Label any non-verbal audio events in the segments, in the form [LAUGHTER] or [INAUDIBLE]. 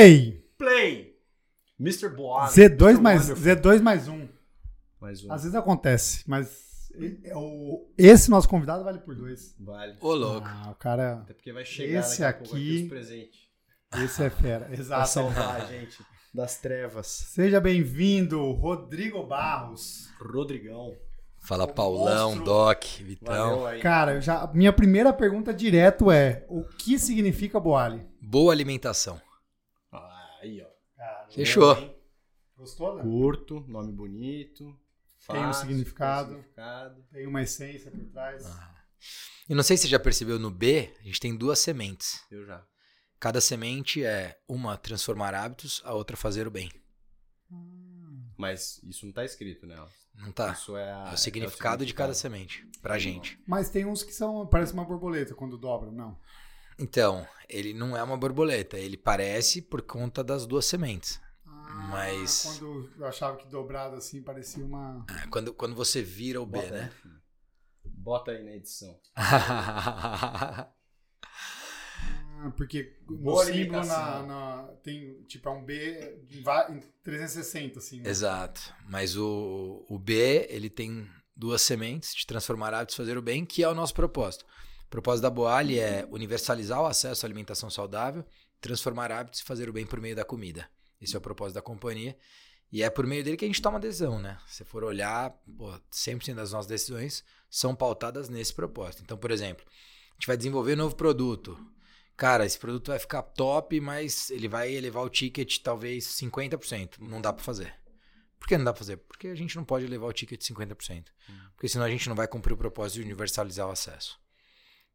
Play! Play! Mr. Boaz. Z2 Mr. mais, Wonderful. Z2 mais um. Mais um. Às vezes acontece, mas é esse nosso convidado vale por dois. Vale. Ô, louco. Ah, o cara, Até porque vai chegar Esse daqui aqui- aqui os presentes. esse é fera. [LAUGHS] Pra Exato. salvar a gente das trevas. Seja bem-vindo, Rodrigo Barros. Rodrigão. Fala O Paulão, monstro. Doc, Vitão. Cara, já, minha primeira pergunta direto é: o que significa Boali? Boa alimentação. Aí, ó. Fechou. Gostou, né? Curto, nome bonito. Tem um fácil, significado. tem um significado. Tem uma essência por trás. E não sei se você já percebeu no B, a gente tem duas sementes. Eu já. Cada semente é uma transformar hábitos, a outra fazer o bem. Mas isso não tá escrito nela. Não tá? Isso é, a, É o significado de cada semente, pra gente. Mas tem uns que são, parece uma borboleta quando dobram, não. Então, ele não é uma borboleta, ele parece por conta das duas sementes. Ah, Mas- Quando eu achava que dobrado assim parecia uma. É, Quando, quando você vira o B, Bota né? aí, filho. Bota aí na edição. [LAUGHS] Ah, porque Boa símbolo na, na- tem tipo é um B em va- em 360, assim. Né? Exato. Mas o, o B, ele tem duas sementes de transformar hábitos, fazer o bem, que é o nosso propósito. O propósito da Boali é universalizar o acesso à alimentação saudável, transformar hábitos e fazer o bem por meio da comida. Esse é o propósito da companhia. E é por meio dele que a gente toma decisão, né? Se for olhar, pô, 100% das nossas decisões são pautadas nesse propósito. Então, por exemplo, a gente vai desenvolver um novo produto. Cara, esse produto vai ficar top, mas ele vai elevar o ticket talvez 50%. Não dá pra fazer. Por que não dá pra fazer? Porque a gente não pode elevar o ticket 50%. Porque senão a gente não vai cumprir o propósito de universalizar o acesso.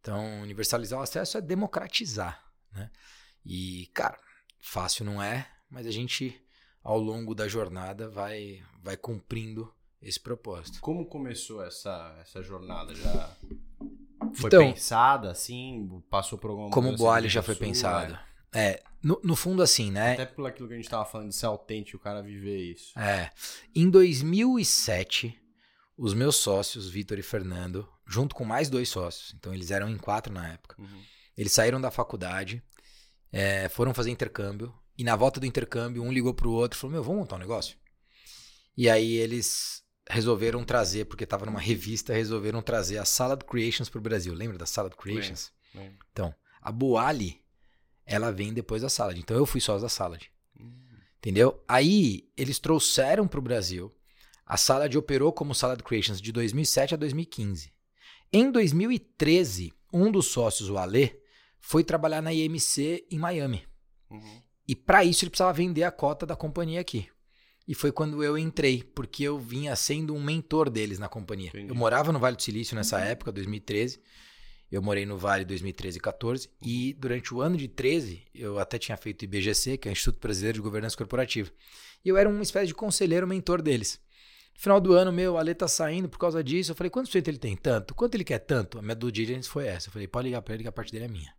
Então, universalizar o acesso é democratizar, né? E, cara, fácil não é, mas a gente, ao longo da jornada, vai, vai cumprindo esse propósito. Como começou essa, essa jornada? Já foi Então- pensada assim? Passou por alguma Como o de já foi pensado. É, no, no fundo, assim, né? Até por aquilo que a gente tava falando de ser autêntico, o cara viver isso. É. Em 2007, os meus sócios, Vitor e Fernando, junto com mais dois sócios, então eles eram em quatro na época, Uhum. eles saíram da faculdade, é, foram fazer intercâmbio, e na volta do intercâmbio, um ligou pro outro e falou: Meu, vamos montar um negócio? E aí eles resolveram trazer, porque estava numa revista, resolveram trazer a Salad Creations pro Brasil. Lembra da Salad Creations? Então, a Boali, ela vem depois da Salad. Então eu fui sócio da Salad. Entendeu? Aí eles trouxeram para o Brasil. A Salad operou como Salad Creations de 2007 a 2015. Em 2013, um dos sócios, o Alê, foi trabalhar na IMC em Miami. Uhum. E para isso ele precisava vender a cota da companhia aqui. E foi quando eu entrei, porque eu vinha sendo um mentor deles na companhia. Entendi. Eu morava no Vale do Silício nessa época, 2013. Eu morei no Vale 2013 e 14. E durante o ano de 13, eu até tinha feito IBGC, que é o Instituto Brasileiro de Governança Corporativa. E eu era uma espécie de conselheiro mentor deles. No final do ano, meu, a Ale tá saindo por causa disso. Eu falei, quantos por ele tem? Tanto. Quanto ele quer tanto? A minha due diligence foi essa. Eu falei, pode ligar pra ele que a parte dele é minha.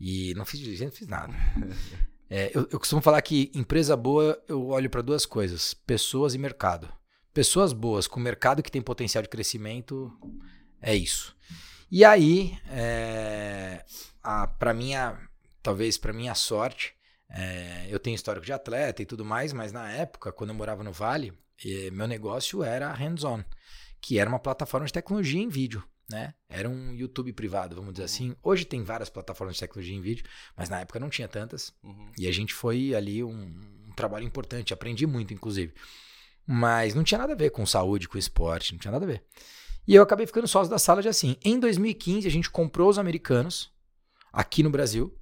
E não fiz diligência, não fiz nada. [LAUGHS] É, eu, eu costumo falar que empresa boa, eu olho para duas coisas: pessoas e mercado. Pessoas boas com mercado que tem potencial de crescimento, é isso. E aí, é, para minha, talvez para minha sorte, é, eu tenho histórico de atleta e tudo mais, mas na época, quando eu morava no Vale, eh, meu negócio era hands-on, que era uma plataforma de tecnologia em vídeo. Né? Era um YouTube privado, vamos dizer assim. Hoje tem várias plataformas de tecnologia em vídeo, mas na época não tinha tantas. Uhum. E a gente foi ali um, um trabalho importante, aprendi muito, inclusive. Mas não tinha nada a ver com saúde, com esporte, não tinha nada a ver. E eu acabei ficando sócio da sala de assim. Em 2015, a gente comprou os americanos aqui no Brasil.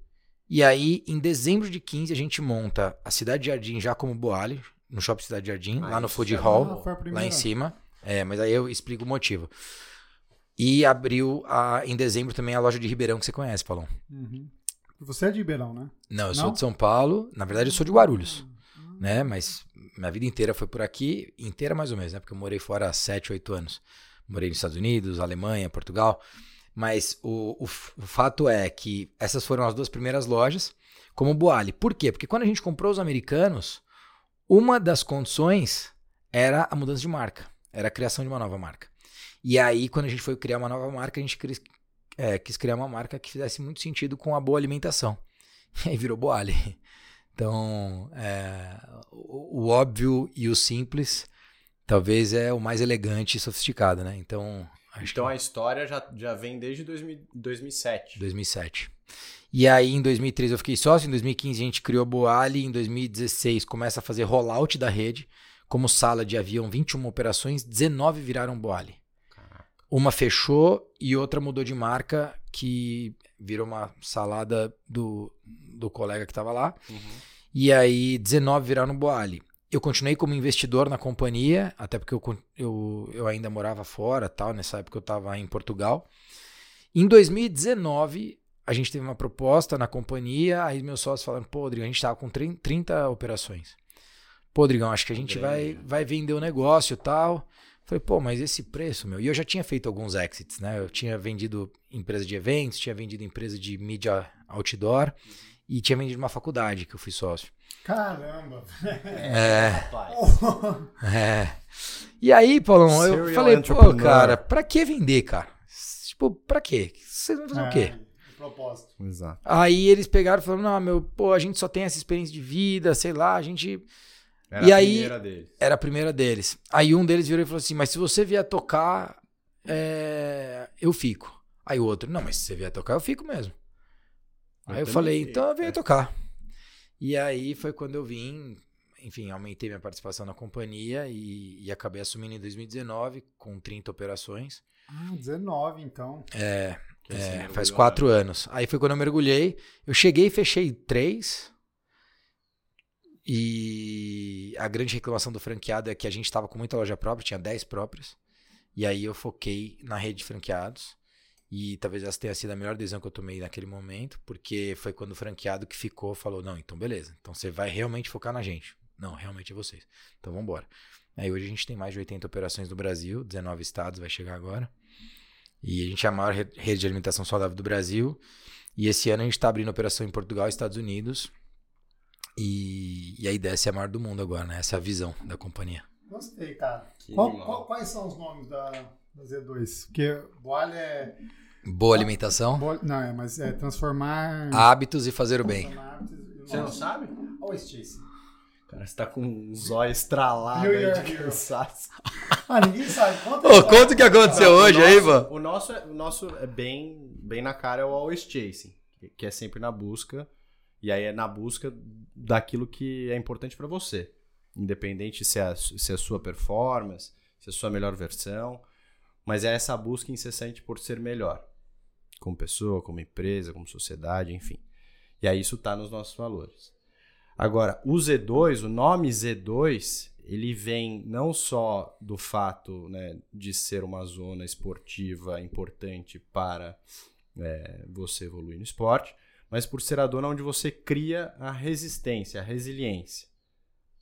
E aí, em dezembro de 15, a gente monta a Cidade Jardim já como Boali, no Shopping Cidade Jardim, Ah, lá no Food é Hall, lá em cima. É, mas aí eu explico o motivo. E abriu a- em dezembro também a loja de Ribeirão que você conhece, Paulão. Uhum. Você é de Ribeirão, né? Não, eu sou Não? de São Paulo. Na verdade, eu sou de Guarulhos, né? Mas minha vida inteira foi por aqui, inteira mais ou menos, né? Porque eu morei fora há 7, 8 anos. Morei nos Estados Unidos, Alemanha, Portugal. Mas o, o, o fato é que essas foram as duas primeiras lojas como Boali. Por quê? Porque quando a gente comprou os americanos, uma das condições era a mudança de marca, era a criação de uma nova marca. E aí, quando a gente foi criar uma nova marca, a gente quis, é, quis criar uma marca que fizesse muito sentido com a boa alimentação. [LAUGHS] E aí virou Boali. Então, é, o, o óbvio e o simples talvez é o mais elegante e sofisticado, né? Então, Então que a história já, já vem desde 2000 2007. 2007. E aí, em 2013 eu fiquei sócio, em 2015 a gente criou a Boali, em 2016 começa a fazer rollout da rede. Como sala de avião, 21 operações, 19 viraram Boali. Caraca. Uma fechou e outra mudou de marca, que virou uma salada do, do colega que estava lá. Uhum. E aí, 19 viraram Boali. Eu continuei como investidor na companhia, até porque eu, eu, eu ainda morava fora, tal, nessa época eu estava em Portugal. Em 2019, a gente teve uma proposta na companhia, aí meus sócios falaram, pô, Rodrigo, a gente estava com 30 30 operações. Pô, Rodrigão, acho que a gente vai, vai vender o negócio e tal. Falei, pô, mas esse preço, meu. E eu já tinha feito alguns exits, né? Eu tinha vendido empresa de eventos, tinha vendido empresa de mídia outdoor e tinha vendido uma faculdade que eu fui sócio. Caramba. É, Rapaz. [LAUGHS] é. E aí, Paulão, eu Serial falei, pô, cara, pra que vender, cara? Tipo, pra quê? Vocês vão fazer o quê? Propósito. Exato. Aí eles pegaram e falaram, não, meu, pô, a gente só tem essa experiência de vida, sei lá, a gente... Era E a aí- primeira dele. Era a primeira deles. Aí um deles virou e falou assim: Mas se você vier tocar, é, eu fico. Aí o outro: Não, mas se você vier tocar, eu fico mesmo. Eu aí eu falei: fico, Então eu venho é. tocar. E aí foi quando eu vim. Enfim, aumentei minha participação na companhia e, e acabei assumindo em 2019 com 30 operações. Ah, 19, então. É, é, mergulhou faz quatro anos. Aí foi quando eu mergulhei. Eu cheguei e fechei três. E a grande reclamação do franqueado é que a gente estava com muita loja própria, tinha 10 próprias. E aí eu foquei na rede de franqueados. E talvez essa tenha sido a melhor decisão que eu tomei naquele momento, porque foi quando o franqueado que ficou falou: Não, então beleza. Então você vai realmente focar na gente. Não, realmente é vocês. Então vamos embora. Aí hoje a gente tem mais de 80 operações no Brasil, 19 estados, vai chegar agora. E a gente é a maior re- rede de alimentação saudável do Brasil. E esse ano a gente está abrindo operação em Portugal e Estados Unidos. E, e a ideia é ser a maior do mundo agora, né? Essa é a visão da companhia. Gostei, cara. Qual- qual- quais são os nomes da, da Z2? Porque Boalha é. Boa alimentação, Boalha- não, é, mas é transformar. hábitos e fazer o bem. transformar hábitos e o Você não sabe? Olha o Stacy. Cara, você tá com um zóio estralado New aí de cansaço. Ah, ninguém sabe. Conta Ô, conta o que aconteceu Não, o hoje aí, nosso- mano. O nosso, é- o nosso é bem, bem na cara, é o always chasing, que- é sempre na busca. E aí é na busca daquilo que é importante pra você. Independente se é, se é a sua performance, se é a sua melhor versão. Mas é essa busca incessante por ser melhor. Como pessoa, como empresa, como sociedade, enfim. E aí isso tá nos nossos valores. Agora, o Z2, o nome Z2, ele vem não só do fato né, de ser uma zona esportiva importante para é, você evoluir no esporte, mas por ser a zona onde você cria a resistência, a resiliência,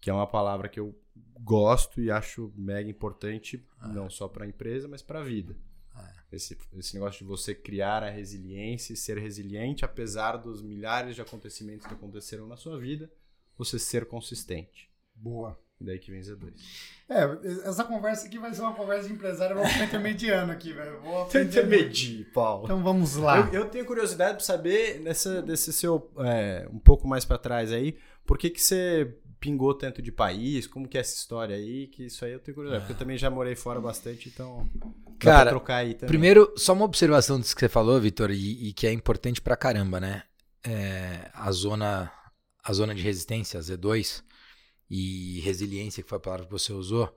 que é uma palavra que eu gosto e acho mega importante, não só para a empresa, mas para a vida. Esse, esse negócio de você criar a resiliência e ser resiliente, apesar dos milhares de acontecimentos que aconteceram na sua vida, você ser consistente. Boa. E daí que vem Z2. É, essa conversa aqui vai ser uma conversa de empresário. Eu vou ficar intermediano aqui, velho. [LAUGHS] Intermedir, Paulo. Então vamos lá. Eu, eu tenho curiosidade para saber, nessa, desse seu, é, um pouco mais para trás aí, por que, que você pingou tanto de país? Como que é essa história aí? Que isso aí eu tenho curiosidade, porque eu também já morei fora bastante, então Cara, trocar aí também. Primeiro, só uma observação disso que você falou, Vitor, e, e que é importante pra caramba, né? É, a zona a zona de resistência, Z2, e resiliência, que foi a palavra que você usou,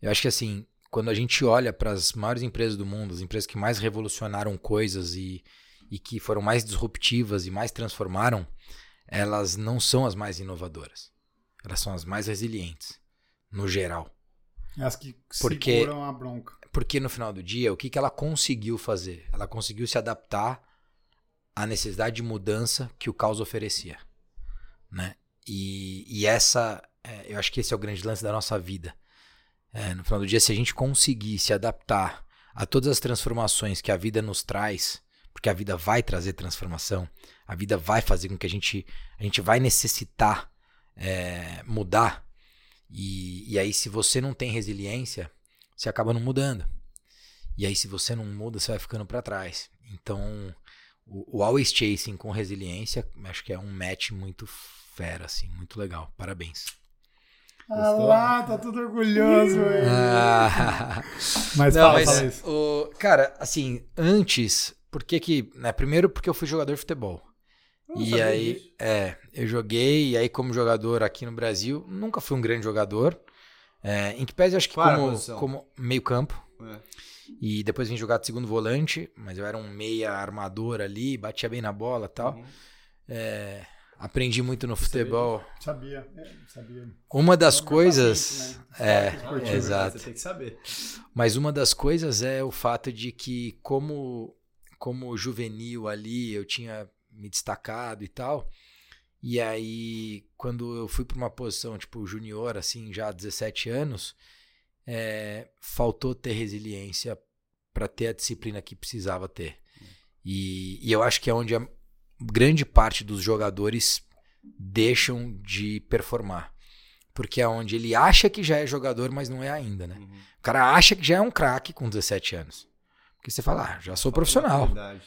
eu acho que assim, quando a gente olha para as maiores empresas do mundo, as empresas que mais revolucionaram coisas e, e que foram mais disruptivas e mais transformaram, elas não são as mais inovadoras. Elas são as mais resilientes, no geral. As que Porque- seguram a bronca. Porque no final do dia, o que, que ela conseguiu fazer? Ela conseguiu se adaptar à necessidade de mudança que o caos oferecia. Né? E, e essa, é, eu acho que esse é o grande lance da nossa vida. É, no final do dia, se a gente conseguir se adaptar a todas as transformações que a vida nos traz, porque a vida vai trazer transformação, a vida vai fazer com que a gente, a gente vai necessitar é, mudar. E, e aí, se você não tem resiliência, você acaba não mudando. E aí, se você não muda, você vai ficando para trás. Então, o, o always chasing com resiliência, acho que é um match muito fera, assim, muito legal. Parabéns. Ah lá, tá tudo orgulhoso, velho. Ah, [LAUGHS] Mas não, fala, mas, fala isso. o, cara, assim, antes, por que que, né, primeiro porque eu fui jogador de futebol. não E aí, disso. é, eu joguei, e aí como jogador aqui no Brasil, nunca fui um grande jogador. É, em que pese, eu acho que Qual como, como meio campo. É. E depois vim jogar de segundo volante, mas eu era um meia armador ali, batia bem na bola e tal. Uhum. É, aprendi muito no futebol. Sabia, é, sabia. Uma das Meu coisas. né? É, esportivo. exato. Você tem que saber. Mas uma das coisas é o fato de que, como, como juvenil ali, eu tinha me destacado e tal. E aí, quando eu fui para uma posição tipo junior, assim, já há 17 anos, é, faltou ter resiliência para ter a disciplina que precisava ter. E, e eu acho que é onde a grande parte dos jogadores deixam de performar. Porque é onde ele acha que já é jogador, mas não é ainda, né? Uhum. O cara acha que já é um craque com 17 anos. Porque você fala, ah, já sou profissional. Né?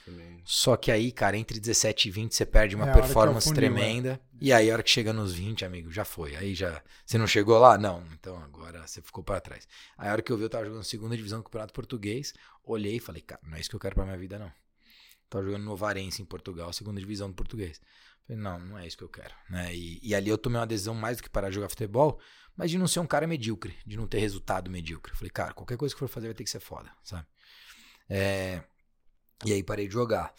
Só que aí, cara, entre 17 e 20 você perde uma É que é performance funil, tremenda. E aí, a hora que chega nos 20, amigo, já foi. Aí já. Você não chegou lá? Não. Então agora você ficou pra trás. Aí a hora que eu vi, eu tava jogando segunda divisão do Campeonato Português. Olhei e falei, cara, não é isso que eu quero pra minha vida, não. Tava jogando no Varense em Portugal, segunda divisão do português. Falei, não, não é isso que eu quero. Né? E, e ali eu tomei uma decisão mais do que parar de jogar futebol, mas de não ser um cara medíocre, de não ter resultado medíocre. Falei, cara, qualquer coisa que for fazer vai ter que ser foda, sabe? É, e aí parei de jogar.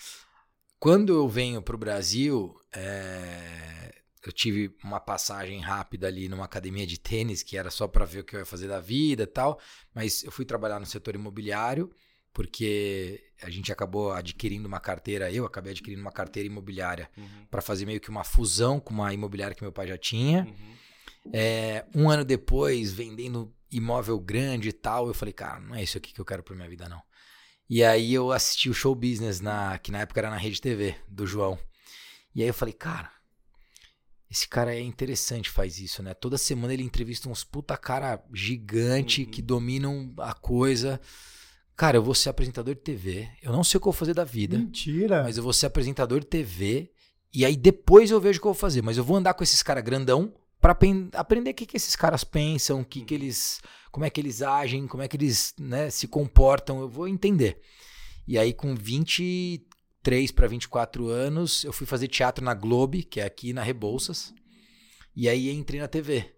Quando eu venho pro Brasil, é, eu tive uma passagem rápida ali numa academia de tênis, que era só para ver o que eu ia fazer da vida e tal, mas eu fui trabalhar no setor imobiliário, porque a gente acabou adquirindo uma carteira, eu acabei adquirindo uma carteira imobiliária Uhum. para fazer meio que uma fusão com uma imobiliária que meu pai já tinha. Uhum. É, um ano depois, vendendo imóvel grande e tal, eu falei, cara, não é isso aqui que eu quero pra minha vida, não. E aí eu assisti o show business, na, que na época era na Rede TV, do João. E aí eu falei, cara, esse cara é interessante, faz isso, né? Toda semana ele entrevista uns puta cara gigante Uhum. que dominam a coisa. Cara, eu vou ser apresentador de TV. Eu não sei o que eu vou fazer da vida. Mentira. Mas eu vou ser apresentador de TV. E aí depois eu vejo o que eu vou fazer. Mas eu vou andar com esses caras grandão pen- aprender o que, que esses caras pensam, que, que eles. como é que eles agem, como é que eles né, se comportam. Eu vou entender. E aí, com 23 para 24 anos, eu fui fazer teatro na Globe, que é aqui na Rebouças. E aí entrei na TV.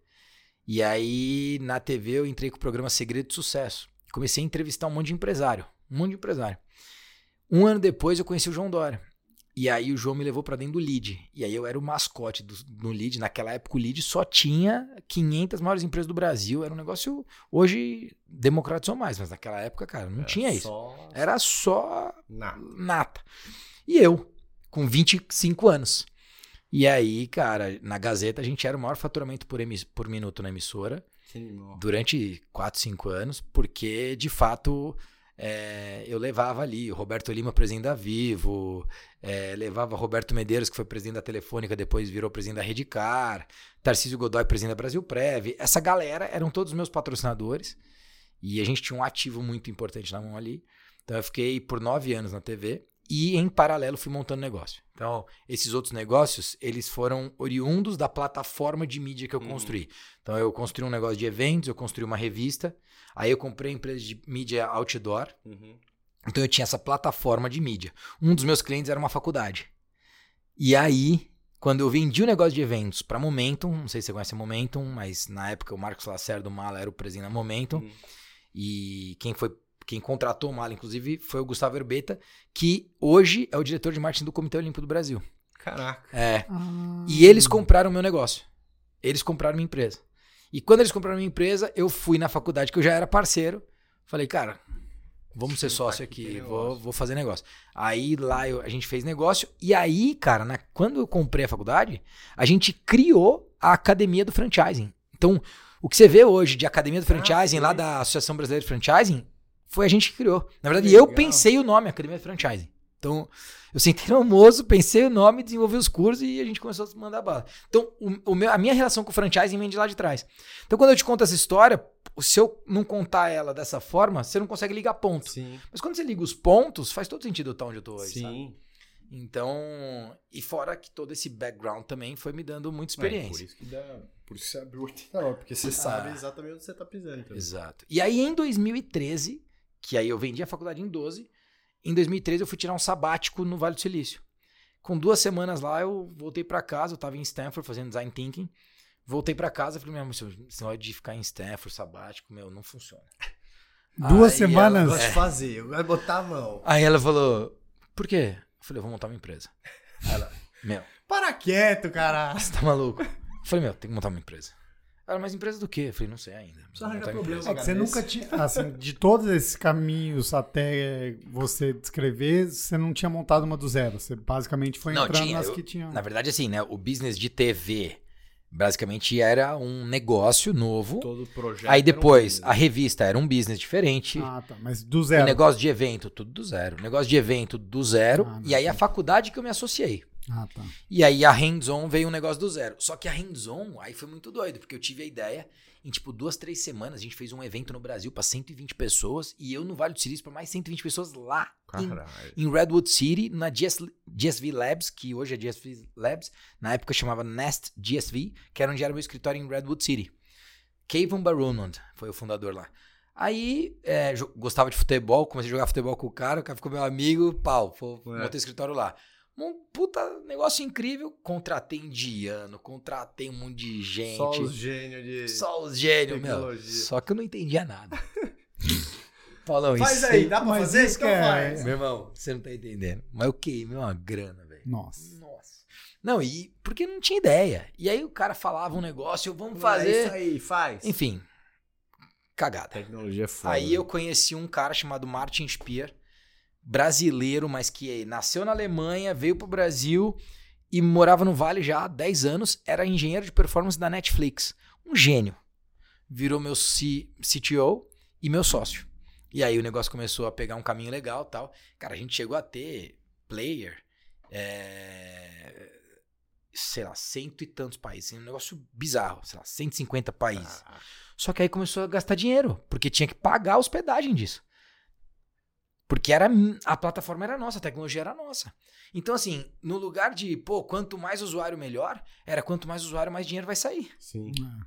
E aí, na TV, eu entrei com o programa Segredo de Sucesso. Comecei a entrevistar um monte de empresário. Um monte de empresário. Um ano depois eu conheci o João Dória. E aí o João me levou pra dentro do lead. E aí eu era o mascote do, do lead. Naquela época o lead só tinha 500 maiores empresas do Brasil. Era um negócio. Hoje democratizou mais, mas naquela época, cara, não Era tinha isso. Só... Era só nata. E eu, com 25 anos. E aí, cara, na Gazeta a gente era o maior faturamento por, por minuto na emissora animal. durante 4, 5 anos, porque de fato é, eu levava ali o Roberto Lima, presidente da Vivo, é, levava Roberto Medeiros, que foi presidente da Telefônica, depois virou presidente da Redcar, Tarcísio Godoy, presidente da Brasil Prev. Essa galera eram todos meus patrocinadores e a gente tinha um ativo muito importante na mão ali. Então eu fiquei por nove anos na TV e em paralelo fui montando negócio. Então esses outros negócios eles foram oriundos da plataforma de mídia que eu Uhum. construí. Então eu construí um negócio de eventos, eu construí uma revista, aí eu comprei a empresa de mídia outdoor. Uhum. Então eu tinha essa plataforma de mídia. Um dos meus clientes era uma faculdade. E aí, quando eu vendi o negócio de eventos para Momentum, não sei se você conhece Momentum, mas na época o Marcos Lacerda do Mala era o presidente da Momentum. Uhum. E quem foi quem contratou o Mala, inclusive, foi o Gustavo Herbeta, que hoje é o diretor de marketing do Comitê Olímpico do Brasil. Caraca. É. Ah. E eles compraram o meu negócio. Eles compraram minha empresa. E quando eles compraram minha empresa, eu fui na faculdade, que eu já era parceiro. Falei, cara, vamos ser Sim, sócio aqui aqui, tem vou, vou fazer negócio. Aí lá eu- a gente fez negócio. E aí, cara, na- quando eu comprei a faculdade, a gente criou a academia do franchising. Então, o que você vê hoje de academia do franchising, lá sei. da Associação Brasileira de Franchising, foi a gente que criou. Na verdade, Que eu legal. pensei o nome, Academia do Franchising. Então, eu sentei no almoço, pensei o nome, desenvolvi os cursos e a gente começou a mandar bala. Então, o, o meu- a minha relação com o franchising vem de lá de trás. Então, quando eu te conto essa história, se eu não contar ela dessa forma, você não consegue ligar ponto. Sim. Mas quando você liga os pontos, faz todo sentido eu estar onde eu tô hoje, sabe? Sim. Então, e fora que todo esse background também foi me dando muita É, por experiência. isso que dá. Por isso que você abriu 89, [LAUGHS] porque você sabe exatamente onde você tá pisando. Então. Exato. E aí em 2013, que aí eu vendi a faculdade em 12, em 2013 eu fui tirar um sabático no Vale do Silício. Com duas semanas lá eu voltei pra casa, eu tava em Stanford fazendo design thinking. Voltei pra casa e falei, meu, esse negócio de ficar em Stanford, sabático, meu, não funciona. [LAUGHS] Duas Aí semanas? ela- Gosto de fazer, eu gosto de botar a mão. Aí ela falou, por quê? Eu falei, eu vou montar uma empresa. Aí ela, meu, [LAUGHS] Para quieto, cara. você tá maluco? Eu falei, meu, tem que montar uma empresa. Ela, mas empresa do quê? Eu falei, não sei ainda. Só Vou arranjar uma problema. É que você nunca tinha. Assim, de todos esses caminhos até você descrever, você não tinha montado uma do zero. Você basicamente foi Não, entrando tinha, nas eu- que tinham. Na verdade, assim, né? O business de TV basicamente era um negócio novo. Todo projeto. Aí era um depois, business. a revista era um business diferente. Ah, tá. Mas do o zero. negócio de evento, tudo do zero. O negócio de evento do zero. Ah, e aí a tá. faculdade que eu me associei. Ah, tá. E aí a hands-on veio um negócio do zero. Só que a hands-on aí foi muito doido, porque eu tive a ideia. Em tipo duas, três semanas, a gente fez um evento no Brasil pra 120 pessoas. E eu no Vale do Silício pra mais 120 pessoas lá em em Redwood City, na GS, GSV Labs, que hoje é GSV Labs, na época chamava Nest GSV, que era onde era meu escritório em Redwood City. Kevin Barunand foi o fundador lá. Aí, é, gostava de futebol, comecei a jogar futebol com o cara, o cara ficou meu amigo, pau, foi, É. montei escritório lá. Um puta negócio incrível, contratei indiano, contratei um monte de gente. Só os gênios de. Só os gênios, meu. tecnologia. Só que eu não entendia nada. [LAUGHS] Paulão, Faz isso aí, dá pra fazer? isso Então que é- faz. meu irmão, você não tá entendendo. Mas eu queimei uma grana, velho. Nossa. Nossa. Não, e porque não tinha ideia. E aí o cara falava um negócio, eu vamos É fazer. isso aí, faz. Enfim, cagada. Tecnologia é foda. Aí eu conheci um cara chamado Martin Speer, brasileiro, mas que nasceu na Alemanha, veio pro Brasil e morava no Vale já há 10 anos, era engenheiro de performance da Netflix. Um gênio. Virou meu C- CTO e meu sócio. E aí o negócio começou a pegar um caminho legal tal. Cara, a gente chegou a ter player, é, sei lá, cento e tantos países. Um negócio bizarro, sei lá, 150 países. Ah, Só que aí começou a gastar dinheiro, porque tinha que pagar a hospedagem disso. Porque era a plataforma era nossa, a tecnologia era nossa. Então, assim, no lugar de, pô, quanto mais usuário, melhor, era quanto mais usuário, mais dinheiro vai sair. sim. É.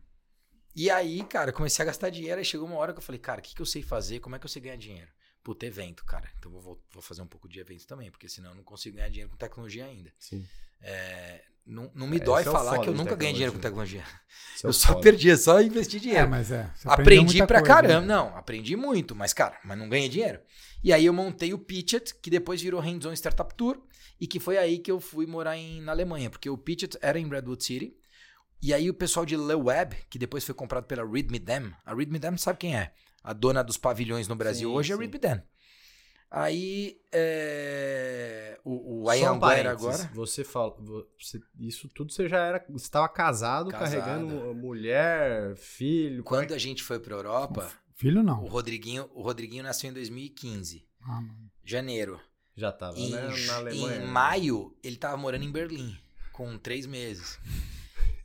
E aí, cara, eu comecei a gastar dinheiro, aí chegou uma hora que eu falei, cara, o que, que eu sei fazer? Como é que eu sei ganhar dinheiro? Puta, evento, cara. Então vou, vou fazer um pouco de eventos também, porque senão eu não consigo ganhar dinheiro com tecnologia ainda. sim. É, não, não me É, dói esse é o falar foda que eu nunca ganhei dinheiro com tecnologia. é eu só foda. perdi, só investi É, dinheiro. mas é. Aprendi pra coisa, caramba. né? Não, aprendi muito, mas, cara, mas não ganhei dinheiro. E aí eu montei o Pitchet, que depois virou Hands-On Startup Tour, e que foi aí que eu fui morar em, na Alemanha, porque o Pitchet era em Redwood City. E aí o pessoal de Le Web, que depois foi comprado pela Read Me Them, a Read Me Them sabe quem é? A dona dos pavilhões no Brasil Sim, hoje é Me Them. Aí é, o, o um Ian Guerra agora. Você fala. você- isso tudo você já era. Você estava casado, Casado. carregando mulher, filho. é Quando a gente foi pra Europa, Filho o não. Rodriguinho, o Rodriguinho nasceu em 2015, Ah, janeiro. Já tava, Em, né? Na Alemanha. em maio, ele tava morando em Berlim, com três meses.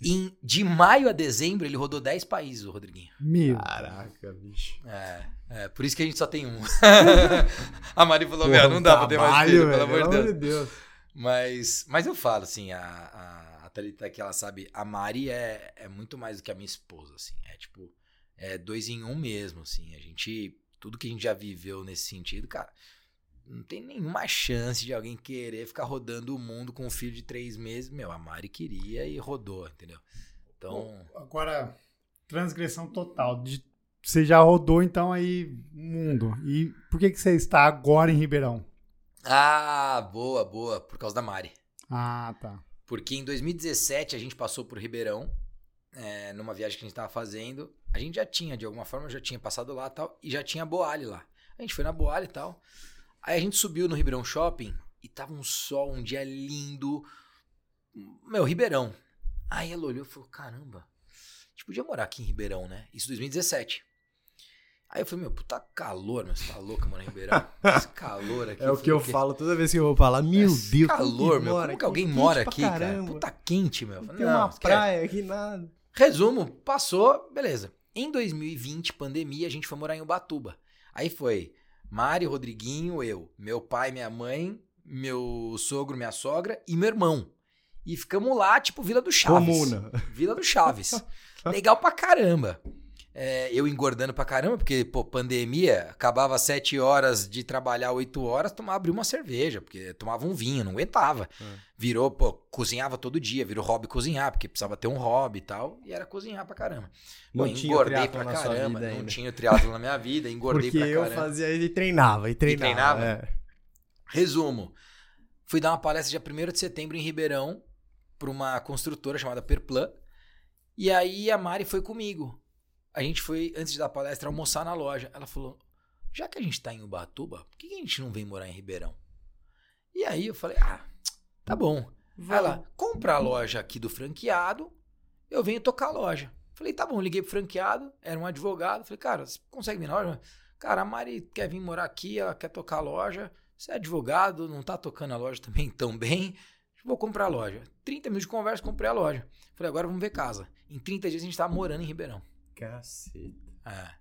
Em, de maio a dezembro, ele rodou 10 países, o Rodriguinho. Meu. Caraca, bicho. É, é, por isso que a gente só tem um. [LAUGHS] a Mari falou, meu, não dá pra ter mais velho, pelo amor de Deus. Deus. Mas, mas eu falo, assim, a, a, a Thalita que ela sabe, a Mari é, é muito mais do que a minha esposa, assim. É tipo, é dois em um mesmo, assim. A gente, tudo que a gente já viveu nesse sentido, cara, não tem nenhuma chance de alguém querer ficar rodando o mundo com um filho de três meses. Meu, a Mari queria e rodou, entendeu? Então, Agora, transgressão total. De- Você já rodou, então, aí, o mundo. E por que, que você está agora em Ribeirão? ah, boa, boa, por causa da Mari. Ah, tá. Porque em 2017 a gente passou por Ribeirão, é, numa viagem que a gente tava fazendo. A gente já tinha, de alguma forma, já tinha passado lá e tal, e já tinha Boale lá. A gente foi na Boale e tal. Aí a gente subiu no Ribeirão Shopping e tava um sol, um dia lindo. Meu, Ribeirão. Aí ela olhou e falou: caramba, a gente podia morar aqui em Ribeirão, né? Isso em 2017. Aí eu falei, meu, puta calor, meu, você tá louca, mano, em Ribeirão? Esse calor aqui. [LAUGHS] É o que eu falei, falo toda vez que eu vou falar. Meu esse Deus, calor, como que meu. mora Como que alguém mora aqui, cara? Puta quente, meu. Eu Não tem uma praia aqui, nada. Resumo, passou, beleza. Em 2020, pandemia, a gente foi morar em Ubatuba. Aí foi Mari, Rodriguinho, eu, meu pai, minha mãe, meu sogro, minha sogra e meu irmão. E ficamos lá, tipo, Vila do Chaves. Comuna. Vila do Chaves. [LAUGHS] Legal pra caramba. É, eu engordando pra caramba, porque, pô, pandemia, acabava 7 horas de trabalhar 8 horas, tomava, abria uma cerveja, porque tomava um vinho, não aguentava. É. Virou, pô, cozinhava todo dia, virou hobby cozinhar, porque precisava ter um hobby e tal, e era cozinhar pra caramba. Pô, Não tinha engordei pra caramba, não ainda. tinha triatlo na minha vida, engordei Porque pra eu caramba. fazia e treinava, e treinava. treinava? é. Resumo. Fui dar uma palestra dia 1 de setembro em Ribeirão para uma construtora chamada Perplan. E aí a Mari foi comigo. A gente foi, antes de dar a palestra, almoçar na loja. Ela falou: já que a gente tá em Ubatuba, por que a gente não vem morar em Ribeirão? E aí eu falei: ah, tá bom. Ela, compra a loja aqui do franqueado, eu venho tocar a loja. Falei, tá bom, liguei pro franqueado, era um advogado. Falei, cara, você consegue vir na loja? Cara, a Mari quer vir morar aqui, ela quer tocar a loja. Você é advogado, não tá tocando a loja também [LAUGHS] tão bem. Vou comprar a loja. 30 minutos de conversa, comprei a loja. Falei, agora vamos ver casa. Em 30 dias a gente tava morando em Ribeirão. Caceta. É.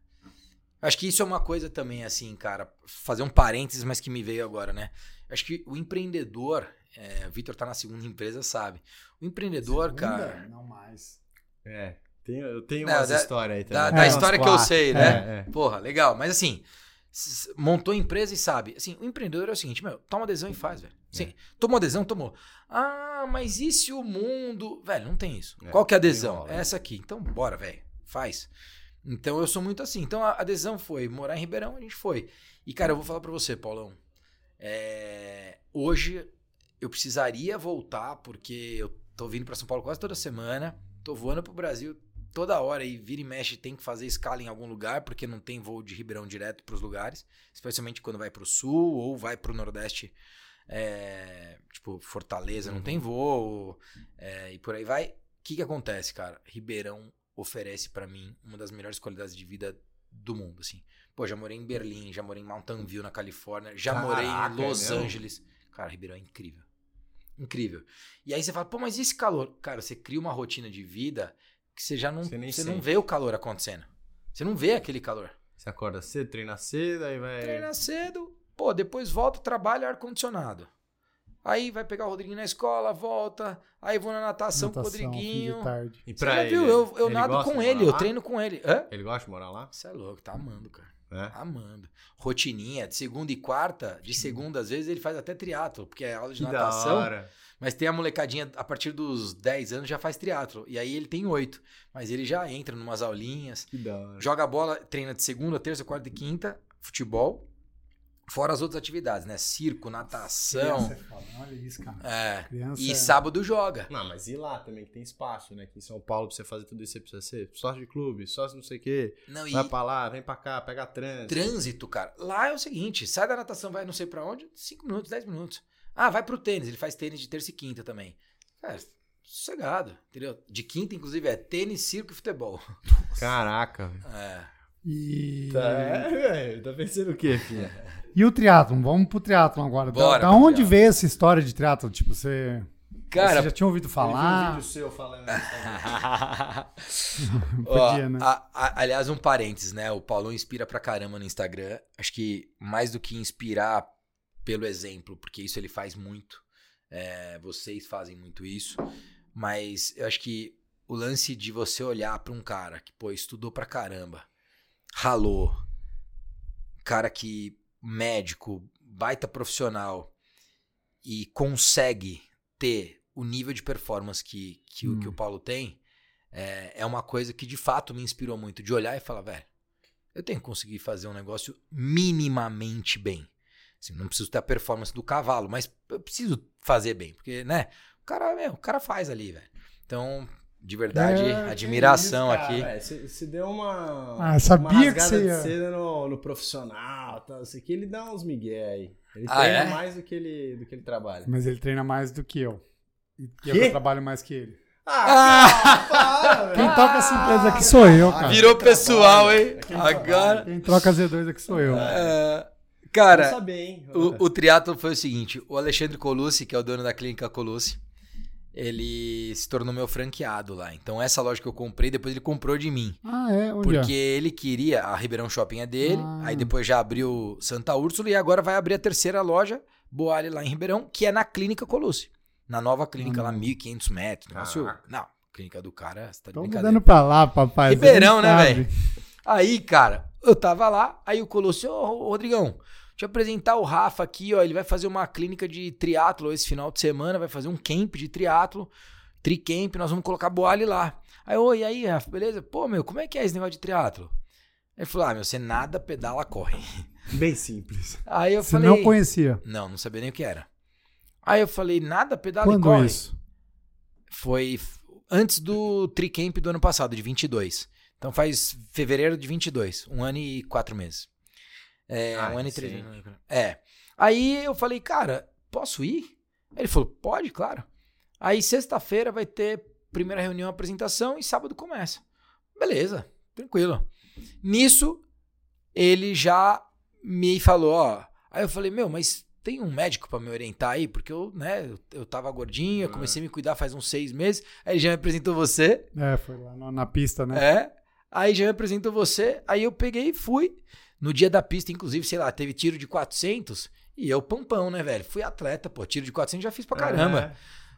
Acho que isso é uma coisa também, assim, cara, fazer um parênteses, mas que me veio agora, né? Acho que o empreendedor, é, o Vitor tá na segunda empresa, sabe? O empreendedor, Segunda? cara. Não mais. É. Tem, eu tenho Não, umas da- histórias aí também. Da, É, da umas história que eu sei, né? É, é. Porra, legal. Mas assim, montou a empresa e sabe. Assim, o empreendedor é o seguinte, meu, toma adesão e faz, velho. Sim, É. tomou adesão, tomou. Ah, mas e se o mundo. Velho, não tem isso. É, Qual que é a adesão? É essa aqui. Então, bora, velho. Faz. Então eu sou muito assim. Então a adesão foi morar em Ribeirão, a gente foi. E, cara, eu vou falar pra você, Paulão. É, Hoje eu precisaria voltar, porque eu tô vindo pra São Paulo quase toda semana. Tô voando pro Brasil toda hora e vira e mexe tem que fazer escala em algum lugar, porque não tem voo de Ribeirão direto pros lugares. Especialmente quando vai pro sul ou vai pro Nordeste. é, tipo, Fortaleza não tem voo. é, e por aí vai. O que, que acontece, cara? Ribeirão oferece pra mim uma das melhores qualidades de vida do mundo, assim. Pô, já morei em Berlim, já morei em Mountain View, na Califórnia, já morei Caraca, em Los é? Angeles. Cara, Ribeirão é incrível. Incrível. E aí você fala, pô, mas e esse calor? Cara, você cria uma rotina de vida que você já não, Você você não vê o calor acontecendo. Você não vê aquele calor. Você acorda cedo, treina cedo, aí vai. Treina cedo, pô, depois volta, trabalha ar-condicionado. Aí vai pegar o Rodriguinho na escola, volta. Aí vou na natação, com o Natação, fim Rodriguinho. de tarde. E Você pra já ele, viu? Eu, eu ele nado com ele, eu lá? treino com ele. Hã? Ele gosta de morar lá? Você é louco, tá amando, cara. É. Amando. Rotininha, de segunda e quarta, de segunda, às vezes, ele faz até triatlo, porque é aula de Que da natação. hora. Mas tem a molecadinha, a partir dos 10 anos, já faz triatlo. E aí ele tem 8. Mas ele já entra numas aulinhas. Que da hora. Joga bola, treina de segunda, terça, quarta e quinta, futebol. Fora as outras atividades, né? Circo, natação. Criança é foda, Olha isso, cara. É. Criança E é- sábado joga. Não, mas e lá também, que tem espaço, né? Aqui em São Paulo, pra você fazer tudo isso, você precisa ser sócio de clube, sócio não sei o quê. Não, e Vai pra lá, vem pra cá, pega trânsito. trânsito, cara. Lá é o seguinte: sai da natação, vai não sei pra onde, 5 minutos, 10 minutos. Ah, vai pro tênis. Ele faz tênis de terça e quinta também. Cara, sossegado, entendeu? De quinta, inclusive, é tênis, circo e futebol. Caraca, velho. É. E... Tá, é, velho. Tá pensando o quê, filho? [LAUGHS] e o triatlon? Vamos pro triatlon agora. Da- Bora da, pro onde triatlon. veio essa história de triatlon? Tipo, você... Cara, você já tinha ouvido falar? Eu vi um vídeo seu falando isso. [LAUGHS] Ó, Podia, né? a- a- aliás, um parênteses, né? O Paulão inspira pra caramba no Instagram. Acho que mais do que inspirar pelo exemplo, porque isso ele faz muito. é, vocês fazem muito isso. Mas eu acho que o lance de você olhar pra um cara que, pô, estudou pra caramba, ralou, cara que médico, baita profissional e consegue ter o nível de performance que, que, o, Hum. que o Paulo tem, é, é uma coisa que de fato me inspirou muito. De olhar e falar, velho, eu tenho que conseguir fazer um negócio minimamente bem. Assim, não preciso ter a performance do cavalo, mas eu preciso fazer bem, porque, né? O cara, meu, o cara faz ali, velho. Então, de verdade, É, que admiração isso, cara. aqui. É, você você deu uma. Ah, eu sabia uma que você de ia- seda no, no profissional, tal, isso aqui, ele dá uns migué aí. Ele Ah, treina é? mais do que ele, do que ele trabalha. Mas ele treina mais do que eu. E eu, que trabalho mais que ele. Ah, para, Quem velho. toca essa empresa aqui sou eu, cara. Virou pessoal, hein? Quem Agora. Quem troca Z2 aqui sou eu. É, Quero cara, saber? O, o triatlo foi o seguinte: o Alexandre Colucci, que é o dono da clínica Colucci, ele se tornou meu franqueado lá. Então, essa loja que eu comprei, depois ele comprou de mim. Ah, é? Onde Porque ele queria, a Ribeirão Shopping é dele, Ah. aí depois já abriu Santa Úrsula e agora vai abrir a terceira loja Boali lá em Ribeirão, que é na Clínica Colucci. Na nova clínica Hum. lá, 1.500 metros. Negócio... Caraca. Não, clínica do cara, você tá de Tô brincadeira. mudando pra lá, papai. Ribeirão, né, velho? Aí, cara, eu tava lá, aí o Colosso, ô Rodrigão, deixa eu apresentar o Rafa aqui, ó. Ele vai fazer uma clínica de triatlo esse final de semana, vai fazer um camp de triatlo, tricamp, nós vamos colocar Boali lá. Aí, oi, e aí, Rafa, beleza? Pô, meu, como é que é esse negócio de triatlo? Ele falou, ah, meu, você nada, pedala, corre. [LAUGHS] Bem simples. Aí eu Você falei... não conhecia. Não, não sabia nem o que era. Aí eu falei, nada, pedala e Quando corre. isso? Foi antes do Tricamp do ano passado, de 22. Então faz fevereiro de 22, um ano e quatro meses. É, Ah, um ano e três meses. É. Aí eu falei, cara, posso ir? Ele falou, pode, claro. Aí sexta-feira vai ter primeira reunião, apresentação e sábado começa. Beleza, tranquilo. Nisso, ele já me falou, ó. Aí eu falei, meu, mas tem um médico pra me orientar aí? Porque eu, né, eu, tava gordinho, eu comecei a me cuidar faz uns seis meses. Aí ele já me apresentou você. É, foi lá no- na pista, né? É. Aí já me apresentou você. Aí eu peguei e fui. No dia da pista, inclusive, sei lá, teve tiro de 400. E eu, pampão, né, velho? Fui atleta, pô. Tiro de 400 já fiz pra caramba.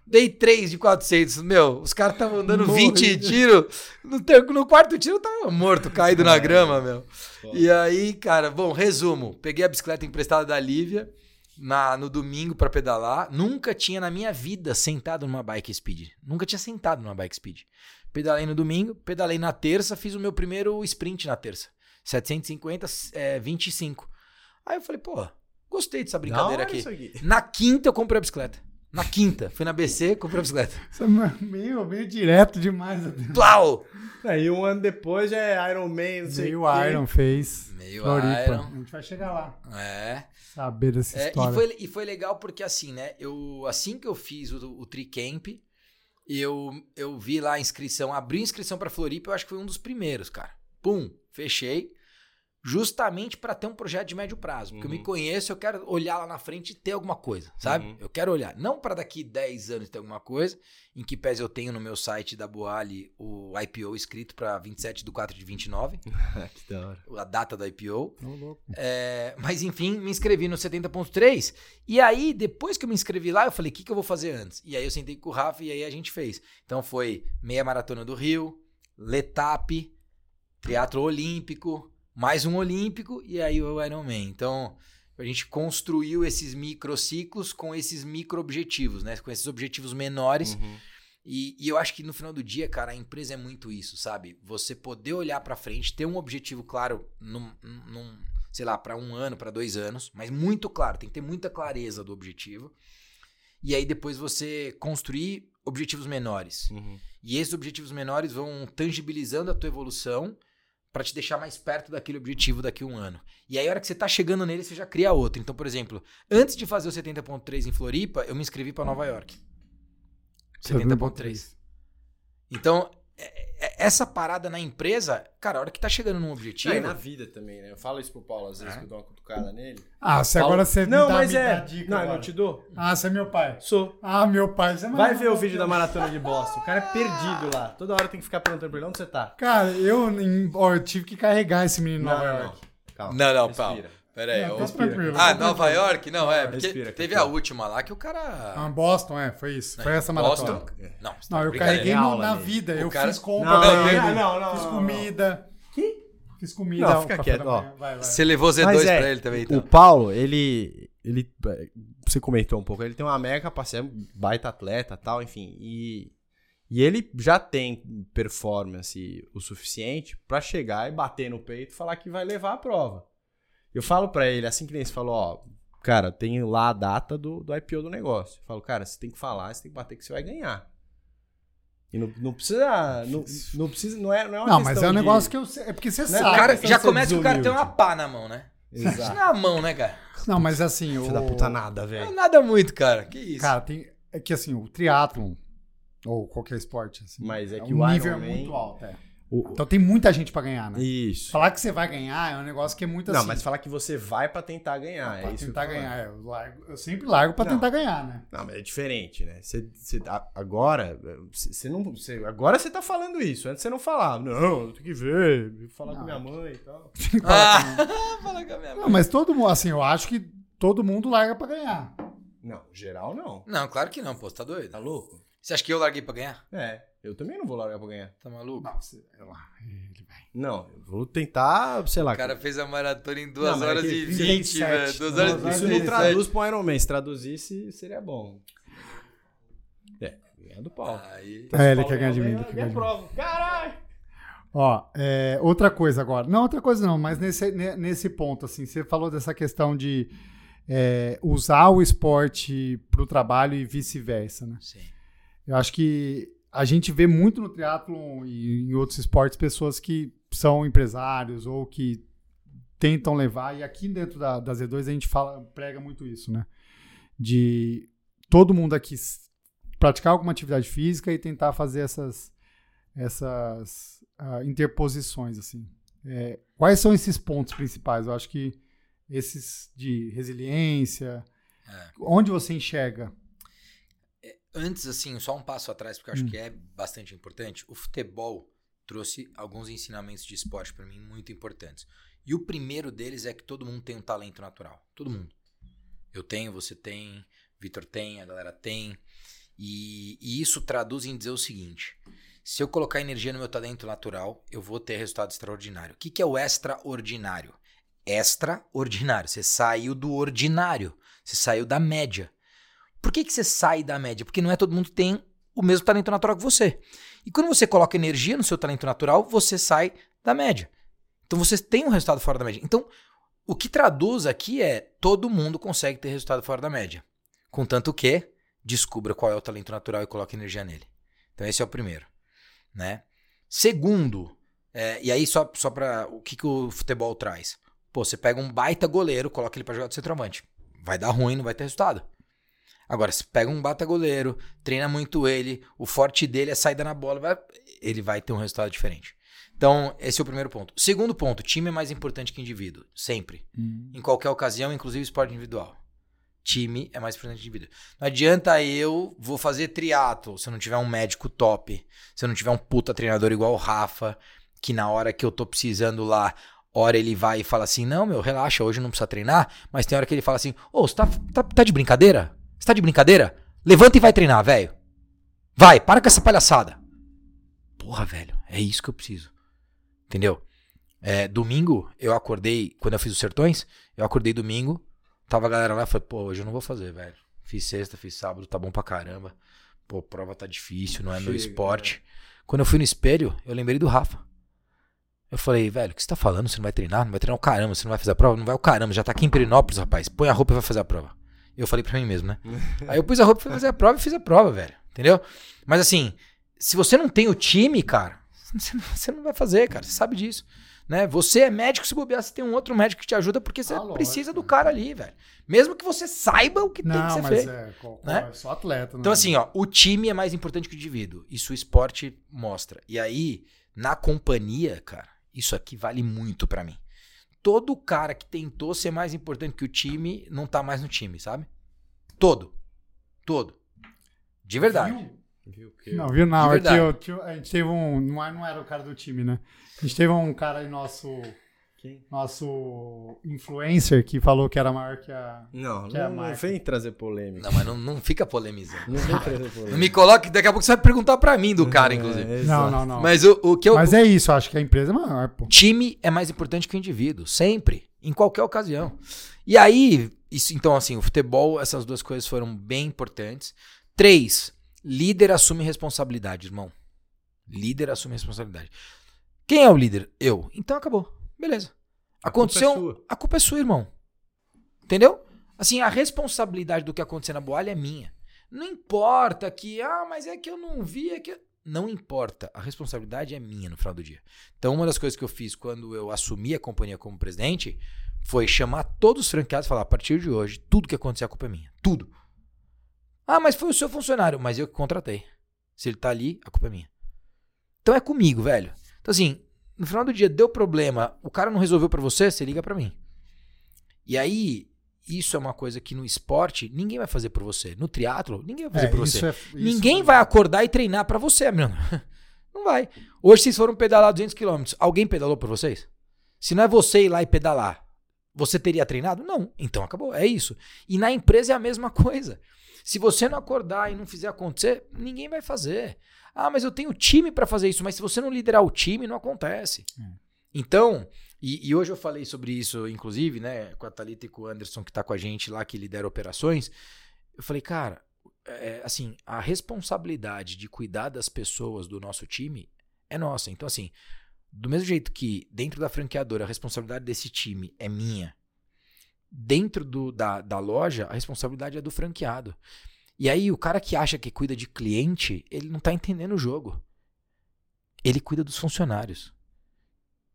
Dei 3 de 400. Meu, os caras estavam dando Morri. 20 tiros. No, no quarto tiro eu tava morto, caído na grama, meu. E aí, cara, bom, resumo. Peguei a bicicleta emprestada da Lívia na, no domingo pra pedalar. Nunca tinha na minha vida sentado numa bike speed. Nunca tinha sentado numa bike speed. Pedalei no domingo, pedalei na terça, fiz o meu primeiro sprint na terça. 750, é, 25. Aí eu falei, pô, gostei dessa brincadeira aqui. Aqui. [LAUGHS] Na quinta eu comprei a bicicleta. Na quinta. Fui na BC, comprei a bicicleta. [LAUGHS] Isso é meio, meio direto demais. Plau! Aí um ano depois já é Iron Man, não sei Meio o quê. Iron fez. Meio Floripa. Iron. A gente vai chegar lá. É. Saber dessa É, história. e, foi, e foi legal porque assim, né? Eu, assim que eu fiz o, o Tricamp, eu, eu vi lá a inscrição, abri a inscrição pra Floripa, eu acho que foi um dos primeiros, cara. Pum, fechei. Justamente pra ter um projeto de médio prazo. Porque eu me Uhum. conheço, eu quero olhar lá na frente e ter alguma coisa, sabe? Uhum. Eu quero olhar. Não pra daqui 10 anos ter alguma coisa, em que pese eu tenho no meu site da Boali o IPO escrito pra 27 de 4 de 29, que da hora. a data da IPO. É, mas enfim, me inscrevi no 70.3. E aí, depois que eu me inscrevi lá, eu falei, o que, que eu vou fazer antes? E aí eu sentei com o Rafa e aí a gente fez. Então foi meia maratona do Rio, Letap, teatro olímpico, mais um olímpico e aí o Ironman. Então a gente construiu esses microciclos com esses micro-objetivos, né? Com esses objetivos menores. Uhum. E, e eu acho que no final do dia, cara, a empresa é muito isso, sabe? Você poder olhar pra frente, ter um objetivo claro, num, num sei lá, pra um ano, pra dois anos, mas muito claro, tem que ter muita clareza do objetivo. E aí depois você construir objetivos menores. Uhum. E esses objetivos menores vão tangibilizando a tua evolução pra te deixar mais perto daquele objetivo daqui a um ano. E aí, a hora que você tá chegando nele, você já cria outro. Então, por exemplo, antes de fazer o 70.3 em Floripa, eu me inscrevi pra Nova York. 70.3. Então, essa parada na empresa, cara, a hora que tá chegando num objetivo. É, e na vida também, né? Eu falo isso pro Paulo às vezes É. que eu dou uma cutucada nele. Ah, se Paulo- agora você Não, dá, mas me é. dica não, eu agora. não te dou. Ah, você é meu pai. Sou. Ah, meu pai. Você é Vai ver o vídeo da eu. maratona de Boston. O cara é perdido lá. Toda hora tem que ficar perguntando pra ele onde você tá. Cara, eu, em- ó, eu tive que carregar esse menino em Nova não, York. Calma. Não, não. Paulo. Pera aí. Não, tá tranquilo. Ah, tá Nova tranquilo. York? Não, é. Porque Respira, teve a última lá que o cara. Ah, Boston, é, foi isso. Foi essa Boston? maratona. Não, você tá Não, eu carreguei é no- na vida. O Eu cara- fiz compra Não, pra não, ele. não, não, não, Fiz não, comida. Fiz comida. Não, fica quieto, ó. Vai, vai. Você levou Z2 Mas é, pra ele também, então. O Paulo, ele. ele você comentou um pouco, ele tem uma mega capacidade, baita atleta tal, enfim. E, e ele já tem performance o suficiente pra chegar e bater no peito e falar que vai levar a prova. Eu falo pra ele, assim que nem você falou, ó, cara, tem lá a data do, do IPO do negócio. Eu falo, cara, você tem que falar, você tem que bater que você vai ganhar. E não, não precisa. Não, não precisa. Não é, não é uma Não, mas é um de- negócio que eu sei. É porque você Não é O sabe. cara, já começa que o cara tem uma pá na mão, né? Isso Exato. não é a mão, né, cara? Não, mas assim. Filho o... da puta nada, Não é velho. nada muito, cara. Que isso? Cara, tem. É que assim, o triatlon, ou qualquer esporte, assim, Mas é que o o nível é muito alto. É. O- Então tem muita gente pra ganhar, né? Isso. Falar que você vai ganhar é um negócio que é muito Não, assim. mas falar que você vai pra tentar ganhar. é isso tentar que eu tô ganhar. Eu, largo- eu sempre largo pra Não. tentar ganhar, né? Não, mas é diferente, né? Você, agora, você não. Você, agora você tá falando isso. Antes você não falava. Não, eu tenho que ver, falar Não. com minha mãe e tal. [LAUGHS] Ah, [LAUGHS] fala com a minha mãe. Não, mas todo mundo, assim, eu acho que todo mundo larga pra ganhar. Não, geral não. Não, claro que não, pô. Você tá doido? Tá louco? Você acha que eu larguei pra ganhar? É, eu também não vou largar pra ganhar. Tá maluco? Não, você, é lá, ele vai. Não, eu vou tentar, sei lá. O cara fez a maratona em 2 Não, mas horas é que e 20, 37, velho. 2 duas horas horas e Isso e não 27. traduz pro Iron Man. Se traduzisse, seria bom. É, ganhar do pau. Aí. É, ele quer ganhar de mim. Ele quer ganhar de mim. prova. Caralho! Ó, é, outra coisa agora. Não, outra coisa não, mas nesse, ne- nesse ponto, assim, você falou dessa questão de é, usar o esporte pro trabalho e vice-versa, né? Sim. Eu acho que a gente vê muito no triatlon e em outros esportes pessoas que são empresários ou que tentam levar, e aqui dentro da, da Z2 a gente fala, prega muito isso, né? De todo mundo aqui praticar alguma atividade física e tentar fazer essas, essas ah, interposições, assim. É, quais são esses pontos principais? Eu acho que esses de resiliência, É. onde você enxerga? Antes, assim, só um passo atrás, porque eu acho Hum. que é bastante importante. O futebol trouxe alguns ensinamentos de esporte pra mim muito importantes. E o primeiro deles é que todo mundo tem um talento natural. Todo mundo. Eu tenho, você tem, Vitor tem, a galera tem. E, e isso traduz em dizer o seguinte: se eu colocar energia no meu talento natural, eu vou ter resultado extraordinário. O que, que é o extraordinário? Extraordinário. Você saiu do ordinário. Você saiu da média. Por que, que você sai da média? Porque não é todo mundo que tem o mesmo talento natural que você. E quando você coloca energia no seu talento natural, você sai da média. Então você tem um resultado fora da média. Então, o que traduz aqui é todo mundo consegue ter resultado fora da média. Contanto que descubra qual é o talento natural e coloque energia nele. Então esse é o primeiro. Né? Segundo, é, e aí só, só para o que, que o futebol traz? Pô, você pega um baita goleiro, coloca ele para jogar de centroavante. Vai dar ruim, não vai ter resultado. Agora, se pega um bata goleiro, treina muito ele, o forte dele é saída na bola, ele vai ter um resultado diferente. Então, esse é o primeiro ponto. Segundo ponto, time é mais importante que indivíduo, sempre. Em qualquer ocasião, inclusive esporte individual. Time é mais importante que indivíduo. Não adianta eu vou fazer triatlo se eu não tiver um médico top, se eu não tiver um puta treinador igual o Rafa, que na hora que eu tô precisando lá, hora ele vai e fala assim: "Não, meu, relaxa, hoje não precisa treinar", mas tem hora que ele fala assim: "Ô, você tá, tá, tá de brincadeira? Você tá de brincadeira? Levanta e vai treinar, velho. Vai, para com essa palhaçada." Porra, velho, é isso que eu preciso. Entendeu? É, domingo, eu acordei, quando eu fiz os sertões, eu acordei domingo, tava a galera lá, falei, pô, hoje eu não vou fazer, velho. Fiz sexta, fiz sábado, tá bom pra caramba. Pô, prova tá difícil, não é meu Chega, esporte. Quando eu fui no espelho, eu lembrei do Rafa. Eu falei, velho, o que você tá falando? Você não vai treinar? Não vai treinar o caramba, você não vai fazer a prova? Não vai o caramba, já tá aqui em Perinópolis, rapaz. Põe a roupa e vai fazer a prova. Eu falei pra mim mesmo, né? Aí eu pus a roupa e fui fazer a prova e fiz a prova, velho. Entendeu? Mas assim, se você não tem o time, cara, [LAUGHS] você não- não vai fazer, cara. Você sabe disso. Né? Você é médico, se bobear, você tem um outro médico que te ajuda porque você Ah, precisa do cara ali, velho. Mesmo que você saiba o que tem que Não, ser mas feito. é, qual- né? é só atleta. Então, né? assim, ó, o time é mais importante que o indivíduo. Isso o esporte mostra. E aí, na companhia, cara, isso aqui vale muito pra mim. Todo cara que tentou ser mais importante que o time não tá mais no time, sabe? Todo. Todo. De verdade. Viu? Viu que- Não, viu? Não, é que eu, a gente teve um. Não era, não era o cara do time, né? A gente teve um cara aí, nosso, Quem? nosso influencer, que falou que era maior que a. Não, Que é a não, não vem trazer polêmica. Não, mas não, não fica polemizando. Não vem trazer polêmica. Não me coloque, daqui a pouco você vai perguntar pra mim do cara, inclusive. É, Não, não, não. Mas o, o que eu. Mas é isso, eu acho que a empresa é maior, pô. time é mais importante que o indivíduo, sempre, em qualquer ocasião. E aí, isso, então assim, o futebol, essas duas coisas foram bem importantes. Três, líder assume responsabilidade, irmão. Líder assume responsabilidade. Quem é o líder? Eu. Então acabou. Beleza. Aconteceu. culpa é sua. A culpa é sua, irmão. Entendeu? Assim, a responsabilidade do que acontecer na boalha é minha. Não importa que, ah, mas é que eu não vi, é que. Não importa. A responsabilidade é minha no final do dia. Então, uma das coisas que eu fiz quando eu assumi a companhia como presidente foi chamar todos os franqueados e falar: a partir de hoje, tudo que acontecer, a culpa é minha. Tudo. Ah, mas foi o seu funcionário, mas eu que contratei. Se ele tá ali, a culpa é minha. Então é comigo, velho. Então, assim, no final do dia deu problema, o cara não resolveu pra você, você liga pra mim. E aí, isso é uma coisa que no esporte ninguém vai fazer por você. No triatlo, ninguém vai fazer É, por você. é- Ninguém vai acordar e treinar pra você, meu. [LAUGHS] Não vai. Hoje vocês foram pedalar 200 km. Alguém pedalou por vocês? Se não é você ir lá e pedalar, Você teria treinado? Não. Então acabou. É isso. E na empresa é a mesma coisa. Se você não acordar e não fizer acontecer, ninguém vai fazer. Ah, mas eu tenho time para fazer isso. Mas se você não liderar o time, não acontece. Hum. Então, e, e, hoje eu falei sobre isso, inclusive, né, com a Thalita e com o Anderson, que tá com a gente lá, que lidera operações. Eu falei, cara, é, assim, a responsabilidade de cuidar das pessoas do nosso time é nossa. Então, assim, do mesmo jeito que dentro da franqueadora a responsabilidade desse time é minha, dentro do, da, da loja a responsabilidade é do franqueado. E aí o cara que acha que cuida de cliente, ele não tá entendendo o jogo. Ele cuida dos funcionários.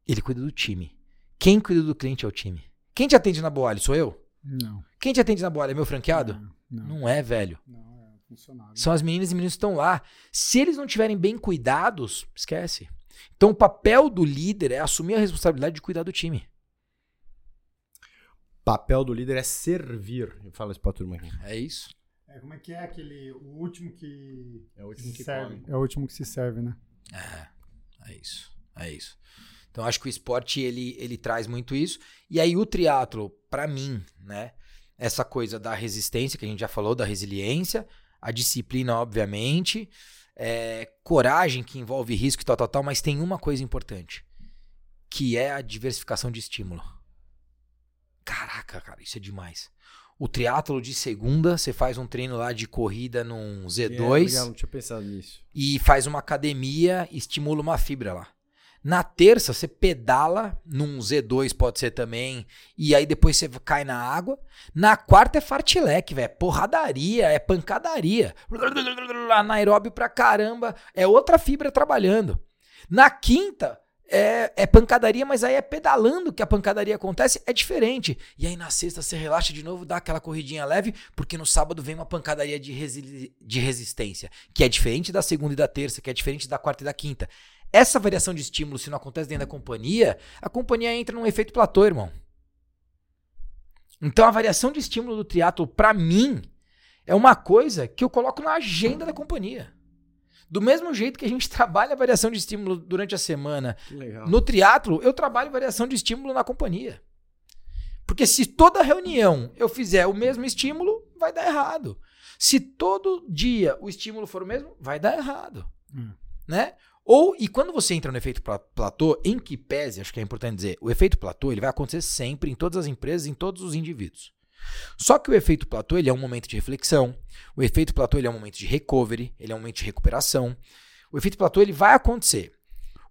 Ele cuida do time. Quem cuida do cliente é o time. Quem te atende na Boalho? Sou eu? Não. Quem te atende na Boalho? É meu franqueado? Não. Não, não é, velho. não é funcionário. São as meninas e meninos que estão lá. Se eles não tiverem bem cuidados, esquece. Então o papel do líder é assumir a responsabilidade de cuidar do time. Papel do líder é servir. Fala isso pra turma aqui. É isso. É, como é que é aquele. O último que. É o último se que serve. come. É o último que se serve, né? É, é isso. É isso. Então acho que o esporte ele, ele traz muito isso. E aí o triatlo, para mim, né? Essa coisa da resistência que a gente já falou, da resiliência, a disciplina, obviamente, é, coragem que envolve risco e tal, tal, tal, mas tem uma coisa importante, que é a diversificação de estímulo. Caraca, cara, isso é demais. O triatlo de segunda, você faz um treino lá de corrida num Z2 É, legal, não tinha pensado nisso. e faz uma academia, estimula uma fibra lá. Na terça, você pedala num Z2, pode ser também, e aí depois você cai na água. Na quarta é fartileque, velho. É porradaria, é pancadaria. Anaeróbio pra caramba. É outra fibra trabalhando. Na quinta, é, é pancadaria, mas aí é pedalando que a pancadaria acontece, é diferente. E aí na sexta você relaxa de novo, dá aquela corridinha leve, porque no sábado vem uma pancadaria de, resi de resistência, que é diferente da segunda e da terça, que é diferente da quarta e da quinta. Essa variação de estímulo, se não acontece dentro da companhia, a companhia entra num efeito platô, irmão. Então a variação de estímulo do triatlo, para mim, é uma coisa que eu coloco na agenda da companhia. Do mesmo jeito que a gente [LAUGHS] trabalha a variação de estímulo durante a semana no triatlo, eu trabalho variação de estímulo na companhia. Porque se toda reunião eu fizer o mesmo estímulo, vai dar errado. Se todo dia o estímulo for o mesmo, vai dar errado. Hum. Né? Ou, e quando você entra no efeito pla- platô, em que pese, acho que é importante dizer, o efeito platô ele vai acontecer sempre em todas as empresas, em todos os indivíduos. Só que o efeito platô ele é um momento de reflexão, o efeito platô ele é um momento de recovery, ele é um momento de recuperação. O efeito platô ele vai acontecer.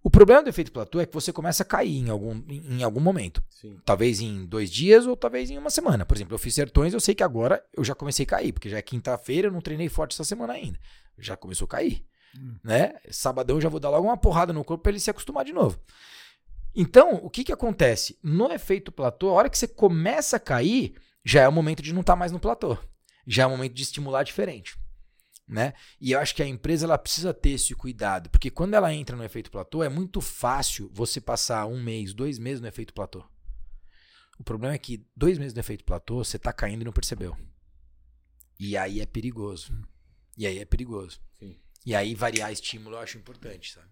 O problema do efeito platô é que você começa a cair em algum, em em algum momento. Sim. Talvez em dois dias ou talvez em uma semana. Por exemplo, eu fiz sertões, eu sei que agora eu já comecei a cair, porque já é quinta-feira, eu não treinei forte essa semana ainda. Já começou a cair. Hum. Né? Sabadão eu já vou dar logo uma porrada no corpo para ele se acostumar de novo. Então, o que, que acontece? No efeito platô, a hora que você começa a cair, já é o momento de não estar mais no platô. Já é o momento de estimular diferente. Né? E eu acho que a empresa ela precisa ter esse cuidado, porque quando ela entra no efeito platô, é muito fácil você passar um mês, dois meses no efeito platô. O problema é que dois meses no efeito platô, você tá caindo e não percebeu. E aí é perigoso. E aí é perigoso. Sim. E aí variar estímulo eu acho importante, sabe?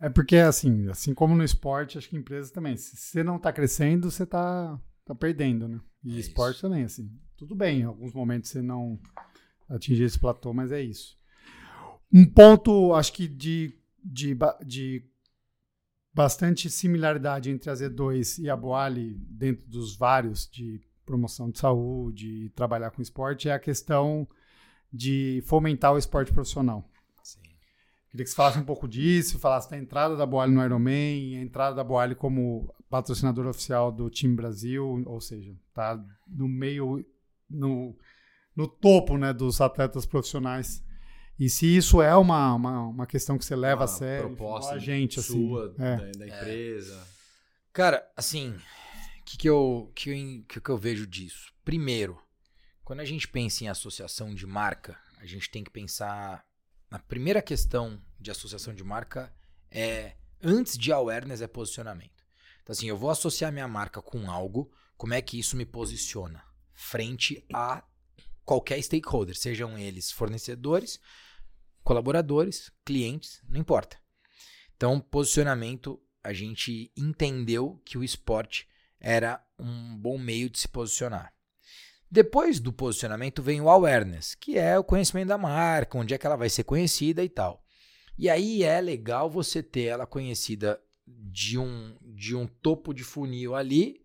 É porque, assim, assim como no esporte, acho que empresas também. Se você não tá crescendo, você tá, tá perdendo, né? E É esporte isso. também, assim. Tudo bem, em alguns momentos você não atingir esse platô, mas é isso. Um ponto, acho que de, de, de bastante similaridade entre a Z2 e a Boali, dentro dos vários de promoção de saúde e trabalhar com esporte, é a questão de fomentar o esporte profissional. Queria que você falasse um pouco disso, falasse da entrada da Boali no Ironman, a entrada da Boali como patrocinador oficial do Time Brasil, ou seja, tá no meio, no, no topo né, dos atletas profissionais. E se isso é uma, uma, uma questão que você leva Uma a sério, proposta a gente, assim. sua, é. da, da empresa. Cara, assim, o que, que, eu, que, eu, que, que eu vejo disso? Primeiro, quando a gente pensa em associação de marca, a gente tem que pensar na primeira questão de associação de marca é antes de awareness é posicionamento. Então assim, eu vou associar minha marca com algo, como é que isso me posiciona frente a qualquer stakeholder, sejam eles fornecedores, colaboradores, clientes, não importa. Então, posicionamento, a gente entendeu que o esporte era um bom meio de se posicionar. Depois do posicionamento vem o awareness, que é o conhecimento da marca, onde é que ela vai ser conhecida e tal. E aí é legal você ter ela conhecida de um, de um topo de funil ali,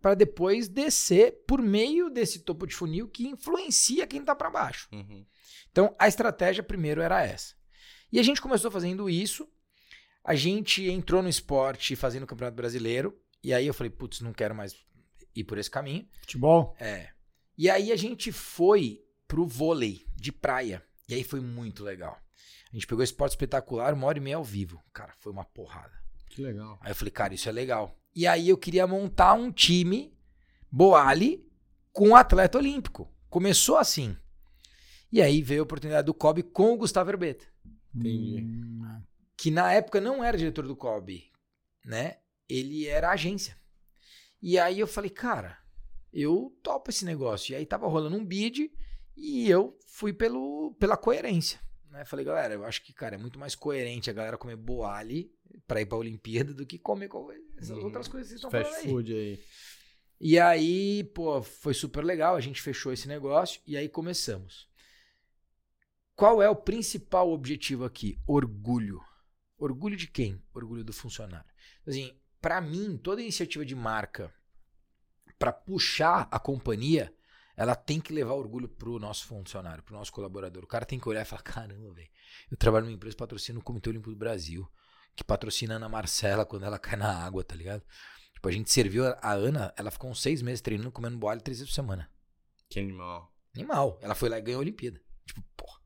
para depois descer por meio desse topo de funil que influencia quem está para baixo. Uhum. Então a estratégia primeiro era essa. E a gente começou fazendo isso. A gente entrou no esporte fazendo o Campeonato Brasileiro. E aí eu falei, putz, não quero mais ir por esse caminho. Futebol? É. E aí a gente foi pro vôlei de praia. E aí foi muito legal. A gente pegou esporte espetacular, uma hora e meia ao vivo. Cara, foi uma porrada. Que legal. Aí eu falei, cara, isso é legal. E aí eu queria montar um time Boali com um atleta olímpico. Começou assim. E aí veio a oportunidade do COB com o Gustavo Herbeta, Entendi. Hum, que na época não era diretor do COB, né? Ele era agência. E aí eu falei, cara, eu topo esse negócio. E aí tava rolando um bid e eu fui pelo, pela coerência. Né? Falei, galera, eu acho que, cara, é muito mais coerente a galera comer boali pra ir pra Olimpíada do que comer co- essas Uhum. outras coisas que vocês estão falando Fast aí. food aí. E aí, pô, foi super legal, a gente fechou esse negócio e aí começamos. Qual é o principal objetivo aqui? Orgulho. Orgulho de quem? Orgulho do funcionário. Assim, para mim, toda iniciativa de marca para puxar a companhia, ela tem que levar orgulho pro nosso funcionário, pro nosso colaborador. O cara tem que olhar e falar: caramba, velho, eu trabalho numa empresa que patrocina o Comitê Olímpico do Brasil, que patrocina a Ana Marcela quando ela cai na água, tá ligado? Tipo, a gente serviu a Ana, ela ficou uns seis meses treinando, comendo boalho três vezes por semana. Que animal. Animal. Ela foi lá e ganhou a Olimpíada. Tipo, porra.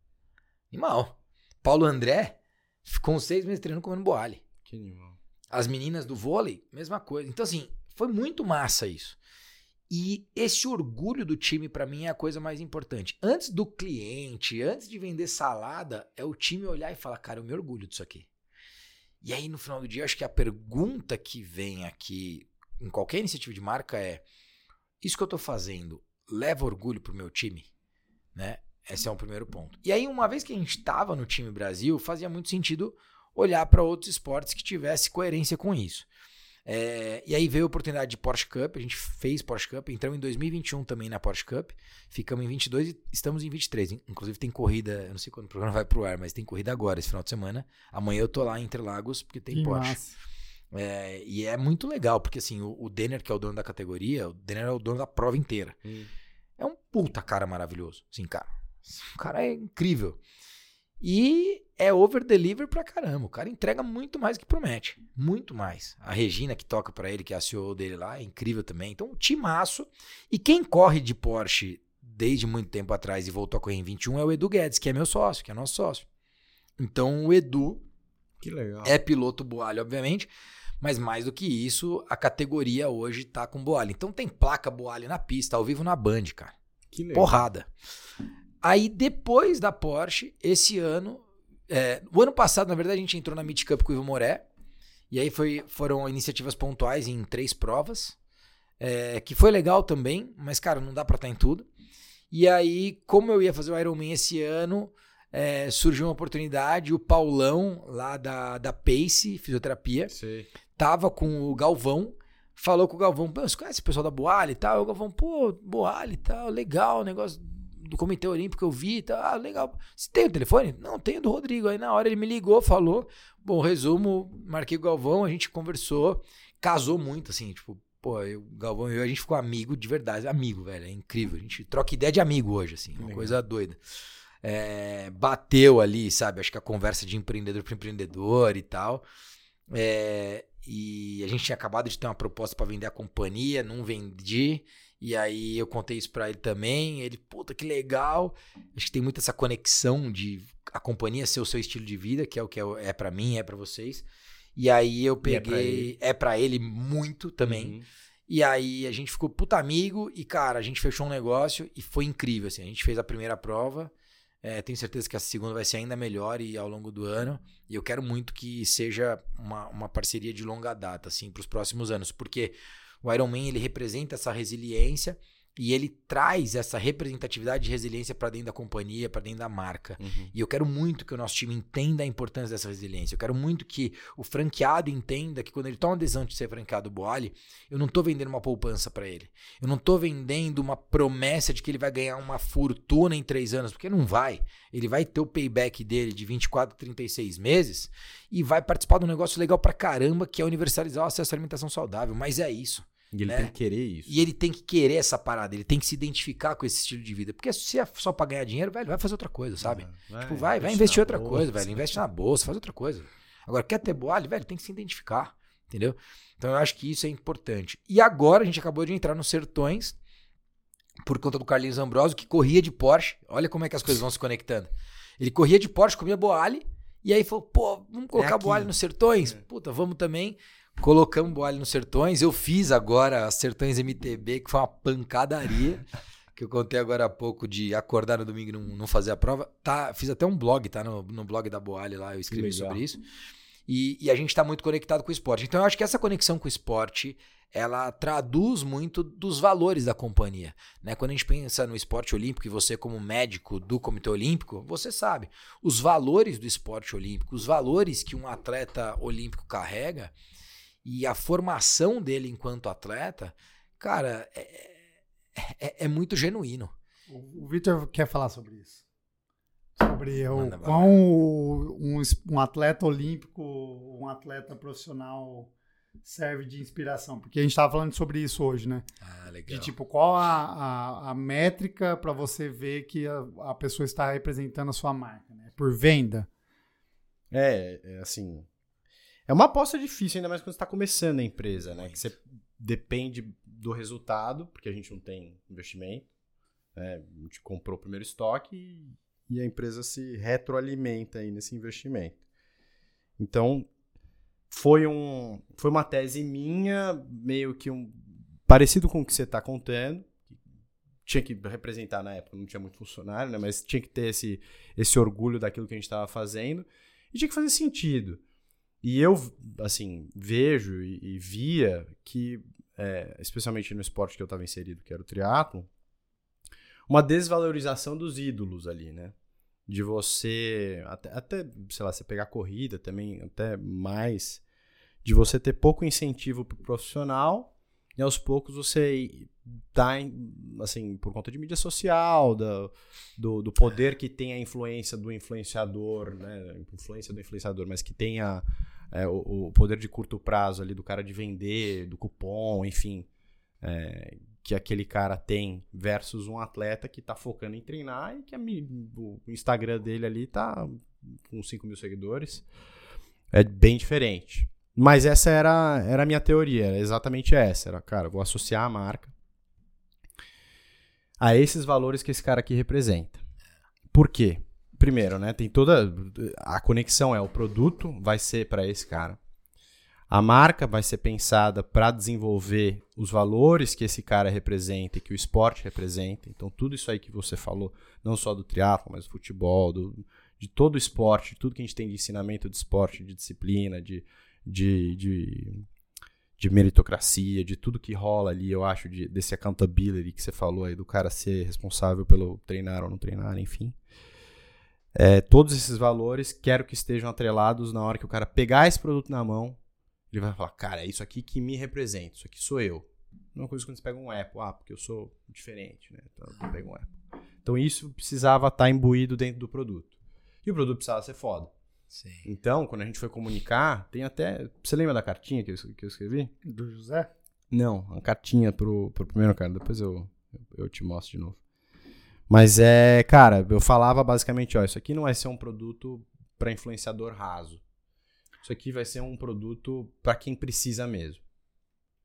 Animal. Paulo André ficou uns seis meses treinando comendo boalho. Que animal. As meninas do vôlei, mesma coisa. Então, assim, foi muito massa isso. E esse orgulho do time, pra mim, é a coisa mais importante. Antes do cliente, antes de vender salada, é o time olhar e falar, cara, eu me orgulho disso aqui. E aí, no final do dia, acho que a pergunta que vem aqui, em qualquer iniciativa de marca, é: isso que eu tô fazendo leva orgulho pro meu time? Né? Esse é um primeiro ponto. E aí, uma vez que a gente estava no time Brasil, fazia muito sentido olhar para outros esportes que tivesse coerência com isso. É, e aí veio a oportunidade de Porsche Cup, a gente fez Porsche Cup, entramos em 2021 também na Porsche Cup, ficamos em 22 e estamos em 23. Inclusive tem corrida, eu não sei quando o programa vai pro ar, mas tem corrida agora, esse final de semana. Amanhã eu tô lá em Interlagos, porque tem que Porsche. massa. É, e é muito legal, porque assim, o, o Denner, que é o dono da categoria, o Denner é o dono da prova inteira. Hum. É um puta cara maravilhoso. Sim, cara. O cara é incrível. E é over-deliver pra caramba. O cara entrega muito mais do que promete. Muito mais. A Regina, que toca pra ele, que é a CEO dele lá, é incrível também. Então, um timaço. E quem corre de Porsche desde muito tempo atrás e voltou a correr em 21 é o Edu Guedes, que é meu sócio, que é nosso sócio. Então, o Edu Que legal. é piloto Boalho, obviamente. Mas mais do que isso, a categoria hoje tá com Boalho. Então tem placa Boalho na pista, ao vivo na Band, cara. Que legal. Porrada. Aí depois da Porsche, esse ano. É, o ano passado, na verdade, a gente entrou na Meet Cup com o Ivo Moré. E aí foi, foram iniciativas pontuais em três provas. é, que foi legal também, mas, cara, não dá pra estar em tudo. E aí, como eu ia fazer o Ironman esse ano, é, surgiu uma oportunidade. O Paulão, lá da, da Pace Fisioterapia, Sei. tava com o Galvão, falou com o Galvão, "Pô, você conhece o pessoal da Boalha e tal? O Galvão, pô, Boalha e tal, legal, negócio do Comitê Olímpico eu vi e tal, ah, legal. Você tem o telefone? Não, tenho do Rodrigo. Aí na hora ele me ligou, falou, bom, resumo, marquei o Galvão, a gente conversou, casou muito, assim, tipo, pô, eu, o Galvão e eu, a gente ficou amigo de verdade, amigo, velho, é incrível, a gente troca ideia de amigo hoje, assim, uma Legal. coisa doida. É, bateu ali, sabe, acho que a conversa de empreendedor para empreendedor e tal, é, e a gente tinha acabado de ter uma proposta para vender a companhia, não vendi. E aí eu contei isso para ele também. Ele, puta, que legal. Acho que tem muito essa conexão de a companhia ser o seu estilo de vida, que é o que é, é para mim, é para vocês. E aí eu é pra peguei. É para ele muito também. Uhum. E aí a gente ficou puta amigo e, cara, a gente fechou um negócio e foi incrível, assim. A gente fez a primeira prova. É, tenho certeza que a segunda vai ser ainda melhor e ao longo do ano. E eu quero muito que seja uma, uma parceria de longa data, assim, para os próximos anos. Porque o Ironman, ele representa essa resiliência E ele traz essa representatividade e resiliência para dentro da companhia, para dentro da marca. Uhum. E eu quero muito que o nosso time entenda a importância dessa resiliência. Eu quero muito que o franqueado entenda que quando ele toma a decisão de ser franqueado Boali, eu não estou vendendo uma poupança para ele. Eu não estou vendendo uma promessa de que ele vai ganhar uma fortuna em três anos, porque não vai. Ele vai ter o payback dele de 24, 36 meses e vai participar de um negócio legal pra caramba, que é universalizar o acesso à alimentação saudável. Mas é isso. E ele né? tem que querer isso. E ele tem que querer essa parada, ele tem que se identificar com esse estilo de vida. Porque se é só pra ganhar dinheiro, velho, vai fazer outra coisa, sabe? Ah, tipo, vai, vai investir outra coisa, [LAUGHS] velho. Investe na bolsa, faz outra coisa. Agora, quer ter boalho, velho, tem que se identificar, entendeu? Então eu acho que isso é importante. E agora a gente acabou de entrar nos sertões por conta do Carlinhos Ambrosio, que corria de Porsche. Olha como é que as coisas vão se conectando. Ele corria de Porsche, comia boalho, e aí falou, pô, vamos colocar aqui. boalho nos sertões? É. Puta, vamos também. Colocamos boalho nos sertões. Eu fiz agora as Sertões MTB, que foi uma pancadaria. que eu contei agora há pouco de acordar no domingo e não, não fazer a prova. Tá, fiz até um blog, tá? No, no blog da Boalho lá, eu escrevi sobre isso. E, e a gente está muito conectado com o esporte. Então eu acho que essa conexão com o esporte ela traduz muito dos valores da companhia. Né? Quando a gente pensa no esporte olímpico, e você, como médico do Comitê Olímpico, você sabe os valores do esporte olímpico, os valores que um atleta olímpico carrega e a formação dele enquanto atleta, cara, é, é, é muito genuíno. O, o Victor quer falar sobre isso. Sobre o Manda bala. quão um, um atleta olímpico, um atleta profissional serve de inspiração. Porque a gente estava falando sobre isso hoje, né? Ah, De legal. tipo, qual a, a, a métrica para você ver que a, a pessoa está representando a sua marca, né? Por venda. É, é assim. É uma aposta difícil, ainda mais quando você está começando a empresa, né? Que você depende do resultado, porque a gente não tem investimento. né? A gente comprou o primeiro estoque e, e a empresa se retroalimenta aí nesse investimento. Então, foi, um, foi uma tese minha, meio que um. parecido com o que você está contando. Tinha que representar na época, não tinha muito funcionário, né? Mas tinha que ter esse, esse orgulho daquilo que a gente estava fazendo e tinha que fazer sentido. E eu, assim, vejo e, e via que, é, especialmente no esporte que eu estava inserido, que era o triatlo, uma desvalorização dos ídolos ali, né? De você, até, até, sei lá, você pegar corrida também, até mais, de você ter pouco incentivo pro profissional e aos poucos você tá, assim, por conta de mídia social, da, do, do poder que tem a influência do influenciador, né? Influência do influenciador, mas que tenha é, o, o poder de curto prazo ali do cara de vender, do cupom, enfim, é, que aquele cara tem versus um atleta que tá focando em treinar e que a o Instagram dele ali tá com 5 mil seguidores. É bem diferente. Mas essa era, era a minha teoria, era exatamente essa. Era, cara, vou associar a marca a esses valores que esse cara aqui representa. Por quê? Primeiro, né, tem toda a conexão é o produto vai ser para esse cara. A marca vai ser pensada para desenvolver os valores que esse cara representa e que o esporte representa. Então, tudo isso aí que você falou, não só do triatlo, mas do futebol, do, de todo o esporte, tudo que a gente tem de ensinamento de esporte, de disciplina, de, de, de, de meritocracia, de tudo que rola ali, eu acho, de, desse accountability que você falou aí, do cara ser responsável pelo treinar ou não treinar, enfim. É, todos esses valores quero que estejam atrelados na hora que o cara pegar esse produto na mão, ele vai falar, cara, é isso aqui que me representa, isso aqui sou eu. Uma coisa quando você pega um Apple, ah, porque eu sou diferente, né? Então eu pego um Apple. Então isso precisava estar imbuído dentro do produto. E o produto precisava ser foda. Sim. Então, quando a gente foi comunicar, tem até. Você lembra da cartinha que eu, que eu escrevi? Do José? Não, uma cartinha pro, pro primeiro cara, depois eu, eu te mostro de novo. Mas é, cara, eu falava basicamente, ó, isso aqui não vai ser um produto para influenciador raso. Isso aqui vai ser um produto para quem precisa mesmo.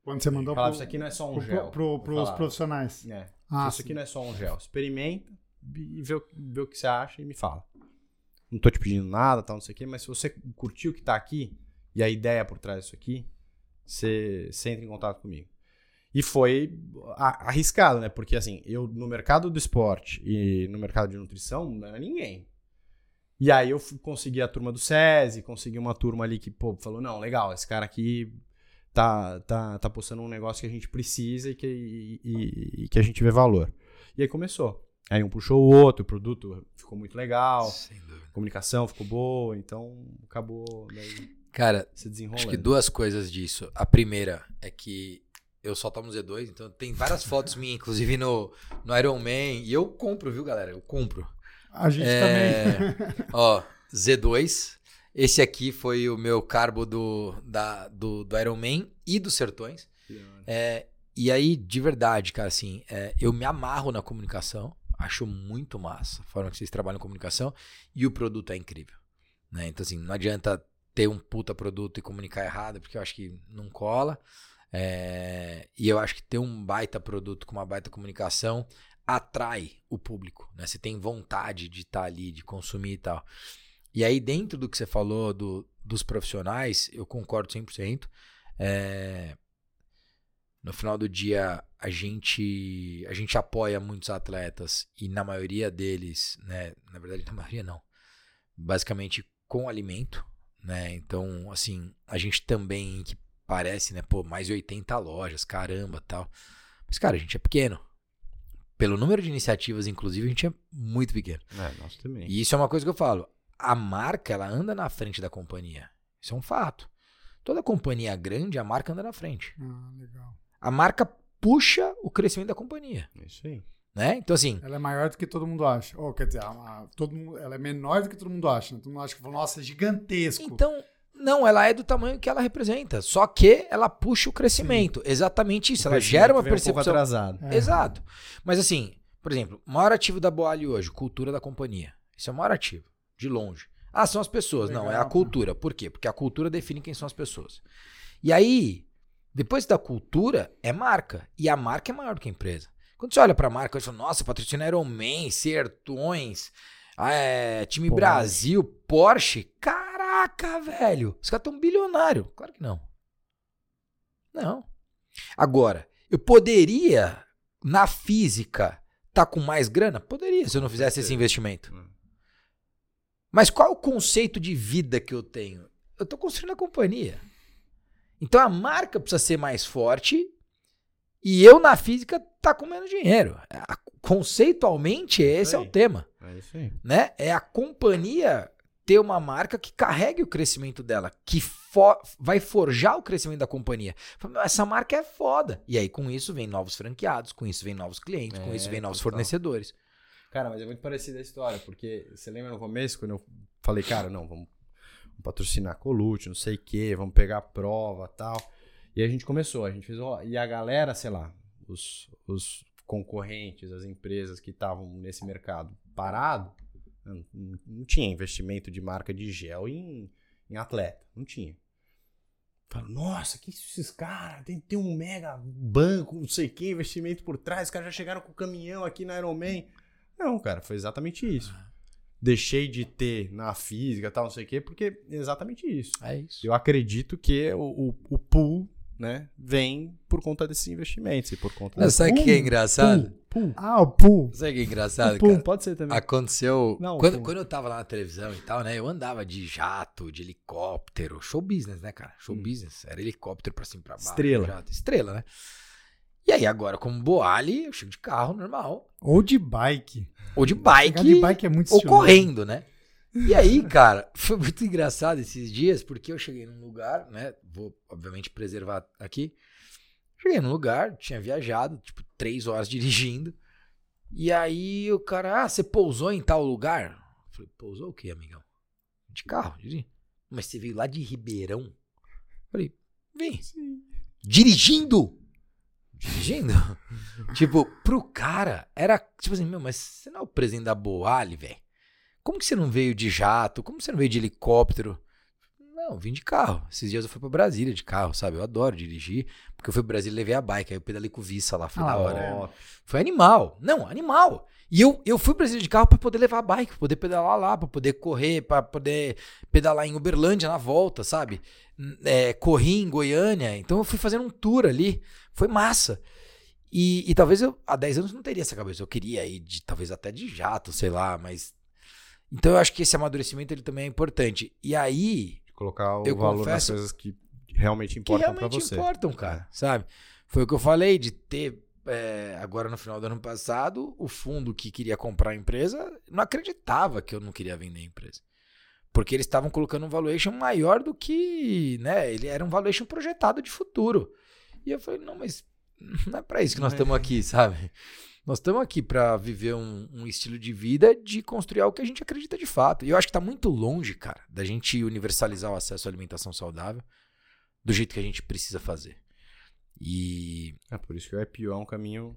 Quando você mandou Falava, pro, isso aqui não é só um pro, gel. pro, pros falava. profissionais. É. Ah, isso aqui sim. não é só um gel. Experimenta e vê, o- vê o que você acha e me fala. Não tô te pedindo nada, tal, não sei o quê, mas se você curtiu o que tá aqui e a ideia por trás disso aqui, você, você entra em contato comigo. E foi arriscado, né? Porque assim, eu no mercado do esporte e no mercado de nutrição não era ninguém. E aí eu consegui a turma do SESI, consegui uma turma ali que, pô, falou, não, legal, esse cara aqui tá, tá, tá postando um negócio que a gente precisa e que, e, e- e que a gente vê valor. E aí começou. Aí um puxou o outro, o produto ficou muito legal, a comunicação ficou boa, então acabou daí Cara, se desenrolando. acho que duas coisas disso. A primeira é que eu só tomo Z2, então tem várias fotos minhas, inclusive no, no Iron Man. E eu compro, viu, galera? Eu compro. A gente É, também. [LAUGHS] Ó, Z2. Esse aqui foi o meu carbo do, da, do, do Iron Man e dos Sertões. É, e aí, de verdade, cara, assim, é, eu me amarro na comunicação. Acho muito massa a forma que vocês trabalham em comunicação. E o produto é incrível. Né? Então, assim, não adianta ter um puta produto e comunicar errado, porque eu acho que não cola. É, e eu acho que ter um baita produto com uma baita comunicação atrai o público, né? Você tem vontade de estar ali, de consumir e tal. E aí, dentro do que você falou do, dos profissionais, eu concordo 100%. É, no final do dia, a gente, a gente apoia muitos atletas e na maioria deles, né? Na verdade, na maioria não. Basicamente com alimento, né? Então, assim, a gente também, que parece, né? Pô, mais de 80 lojas, caramba, tal. Mas, cara, a gente é pequeno. Pelo número de iniciativas, inclusive, a gente é muito pequeno. É, nós também. E isso é uma coisa que eu falo. A marca, ela anda na frente da companhia. Isso é um fato. Toda companhia grande, a marca anda na frente. Ah, legal. A marca puxa o crescimento da companhia, isso aí. né? Então assim, Ela é maior do que todo mundo acha. Ou, quer dizer, a- a- todo mundo, ela é menor do que todo mundo acha. Né? Todo mundo acha que, nossa, é gigantesco. então não, ela é do tamanho que ela representa, só que ela puxa o crescimento. Exatamente isso, ela gera uma Vem um pouco percepção atrasado. É. Exato. Mas assim, por exemplo, o maior ativo da Boali hoje, cultura da companhia. Isso é o maior ativo, de longe. Ah, são as pessoas. Não, é a Legal. cultura. Por quê? Porque a cultura define quem são as pessoas. E aí, depois da cultura, é marca. E a marca é maior do que a empresa. Quando você olha pra marca, você fala, nossa, patrocina Iron Man, Sertões, é, time. Brasil, Porsche. Caraca, velho. Os caras tão bilionário. Claro que não. Não. Agora, eu poderia, na física, tá com mais grana? Poderia, se eu não fizesse esse investimento. Hum. Mas qual é o conceito de vida que eu tenho? Eu tô construindo a companhia. Então a marca precisa ser mais forte e eu na física tá com menos dinheiro. Conceitualmente esse é o aí. tema, É isso aí. né? É a companhia ter uma marca que carregue o crescimento dela, que fo- vai forjar o crescimento da companhia. Fala, "Meu, Essa marca é foda. E aí com isso vem novos franqueados, com isso vem novos clientes, com É, isso vem novos total. fornecedores. Cara, mas é muito parecida a história, porque você lembra no começo, quando eu falei, cara, não, vamos, vamos patrocinar Colute, não sei o quê, vamos pegar a prova tal. E a gente começou, a gente fez, ó, e a galera, sei lá, os, os concorrentes, as empresas que estavam nesse mercado parado, não, não- tinha investimento de marca de gel em, em atleta, não tinha. Fala, nossa, que esses caras? Tem, tem um mega banco, não sei o que, investimento por trás, os caras já chegaram com o caminhão aqui na Ironman. Não, cara, foi exatamente isso. Deixei de ter na física tal, não sei o quê, porque é exatamente isso. É isso. Eu acredito que o, o, o pool, né, vem por conta desses investimentos e por conta Mas sabe o que é engraçado? Pool. Ah, o pool. Sabe o que é engraçado, Pool, cara? pode ser também. Aconteceu. Não, quando, quando eu tava lá na televisão e tal, né? Eu andava de jato, de helicóptero. Show business, né, cara? Show Hum. business. Era helicóptero pra cima e pra baixo. Estrela. jato. Estrela, né? E aí, agora, como Boali, eu chego de carro normal. Ou de bike. Ou de Chegar bike. de bike é muito ou estiloso. correndo, né? E aí, cara, [LAUGHS] foi muito engraçado esses dias, porque eu cheguei num lugar, né? Vou, obviamente, preservar aqui. Cheguei num lugar, tinha viajado, tipo, três horas [LAUGHS] dirigindo. E aí o cara, ah, você pousou em tal lugar? Eu falei, pousou o quê, amigão? De carro, dirigi. Mas você veio lá de Ribeirão? Eu falei, vim. Dirigindo? Dirigindo? [LAUGHS] tipo, pro cara, era tipo assim, meu, mas você não é o presidente da Boali, velho? Como que você não veio de jato? Como você não veio de helicóptero? Não, vim de carro. Esses dias eu fui pra Brasília de carro, sabe? Eu adoro dirigir, porque eu fui pra Brasília e levei a bike, aí eu pedalei com o Vissa lá, foi Ah, da lá, hora. Ó, Foi animal. Não, animal. E eu, eu fui pra Brasília de carro pra poder levar a bike, pra poder pedalar lá, pra poder correr, pra poder pedalar em Uberlândia na volta, sabe? É, corri em Goiânia, então eu fui fazendo um tour ali. Foi massa. E, e talvez eu, há 10 anos, não teria essa cabeça. Eu queria ir, de, talvez até de jato, sei lá, mas. Então eu acho que esse amadurecimento ele também é importante. E aí, colocar o Eu valor confesso- das coisas que realmente importam realmente você. importam, cara, sabe? Foi o que eu falei de ter, é, agora no final do ano passado, o fundo que queria comprar a empresa não acreditava que eu não queria vender a empresa. Porque eles estavam colocando um valuation maior do que, né? Ele era um valuation projetado de futuro. E eu falei, não, mas não é pra isso que nós estamos aqui, sabe? Nós estamos aqui pra viver um, um estilo de vida de construir algo que a gente acredita de fato. E eu acho que tá muito longe, cara, da gente universalizar o acesso à alimentação saudável do jeito que a gente precisa fazer. E. É por isso que o IPO é um caminho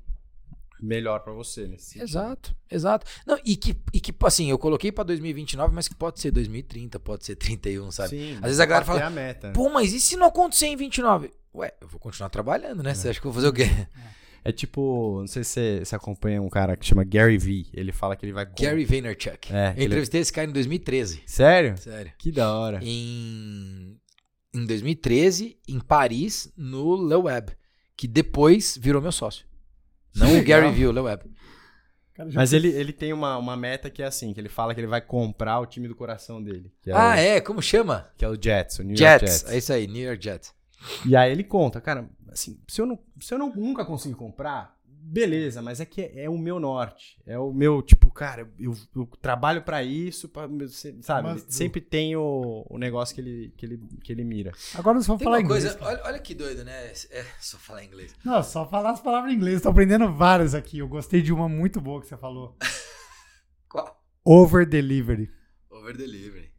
melhor pra você sentido. Exato, exato. Não, e que, e que, assim, eu coloquei pra 2029, mas que pode ser 2030, pode ser 31, sabe? Sim, Às vezes a galera fala, a meta. Pô, mas e se não acontecer em 29? Ué, eu vou continuar trabalhando, né? Você acha que eu vou fazer o quê? É tipo, não sei se você, acompanha um cara que chama Gary Vee. Ele fala que ele vai. com- Gary Vaynerchuk. É, eu ele- entrevistei esse cara em 2013. Sério? Sério. Que da hora. Em, em 2013, em Paris, no Le Web, que depois virou meu sócio. Não o. Gary Vee, o Le Web. Cara, Mas fez- ele, ele tem uma, uma meta que é assim, que ele fala que ele vai comprar o time do coração dele. Que é, Ah, o, é? Como chama? que é o Jets, o New York Jets. Jets. É isso aí, New York Jets. E aí ele conta, cara, assim, se eu, não, se eu não, nunca conseguir comprar, beleza, mas é que é, é o meu norte. É o meu, tipo, cara, eu, eu trabalho pra isso, pra, sabe? Do. Sempre tem o, o negócio que ele, que, ele, que ele mira. Agora só Tem falar uma inglês. coisa, olha, olha que doido, né? É, só falar inglês. Não, só falar as palavras em inglês. Tô aprendendo várias aqui. Eu gostei de uma muito boa que você falou. [LAUGHS] Qual? Over delivery. Over delivery.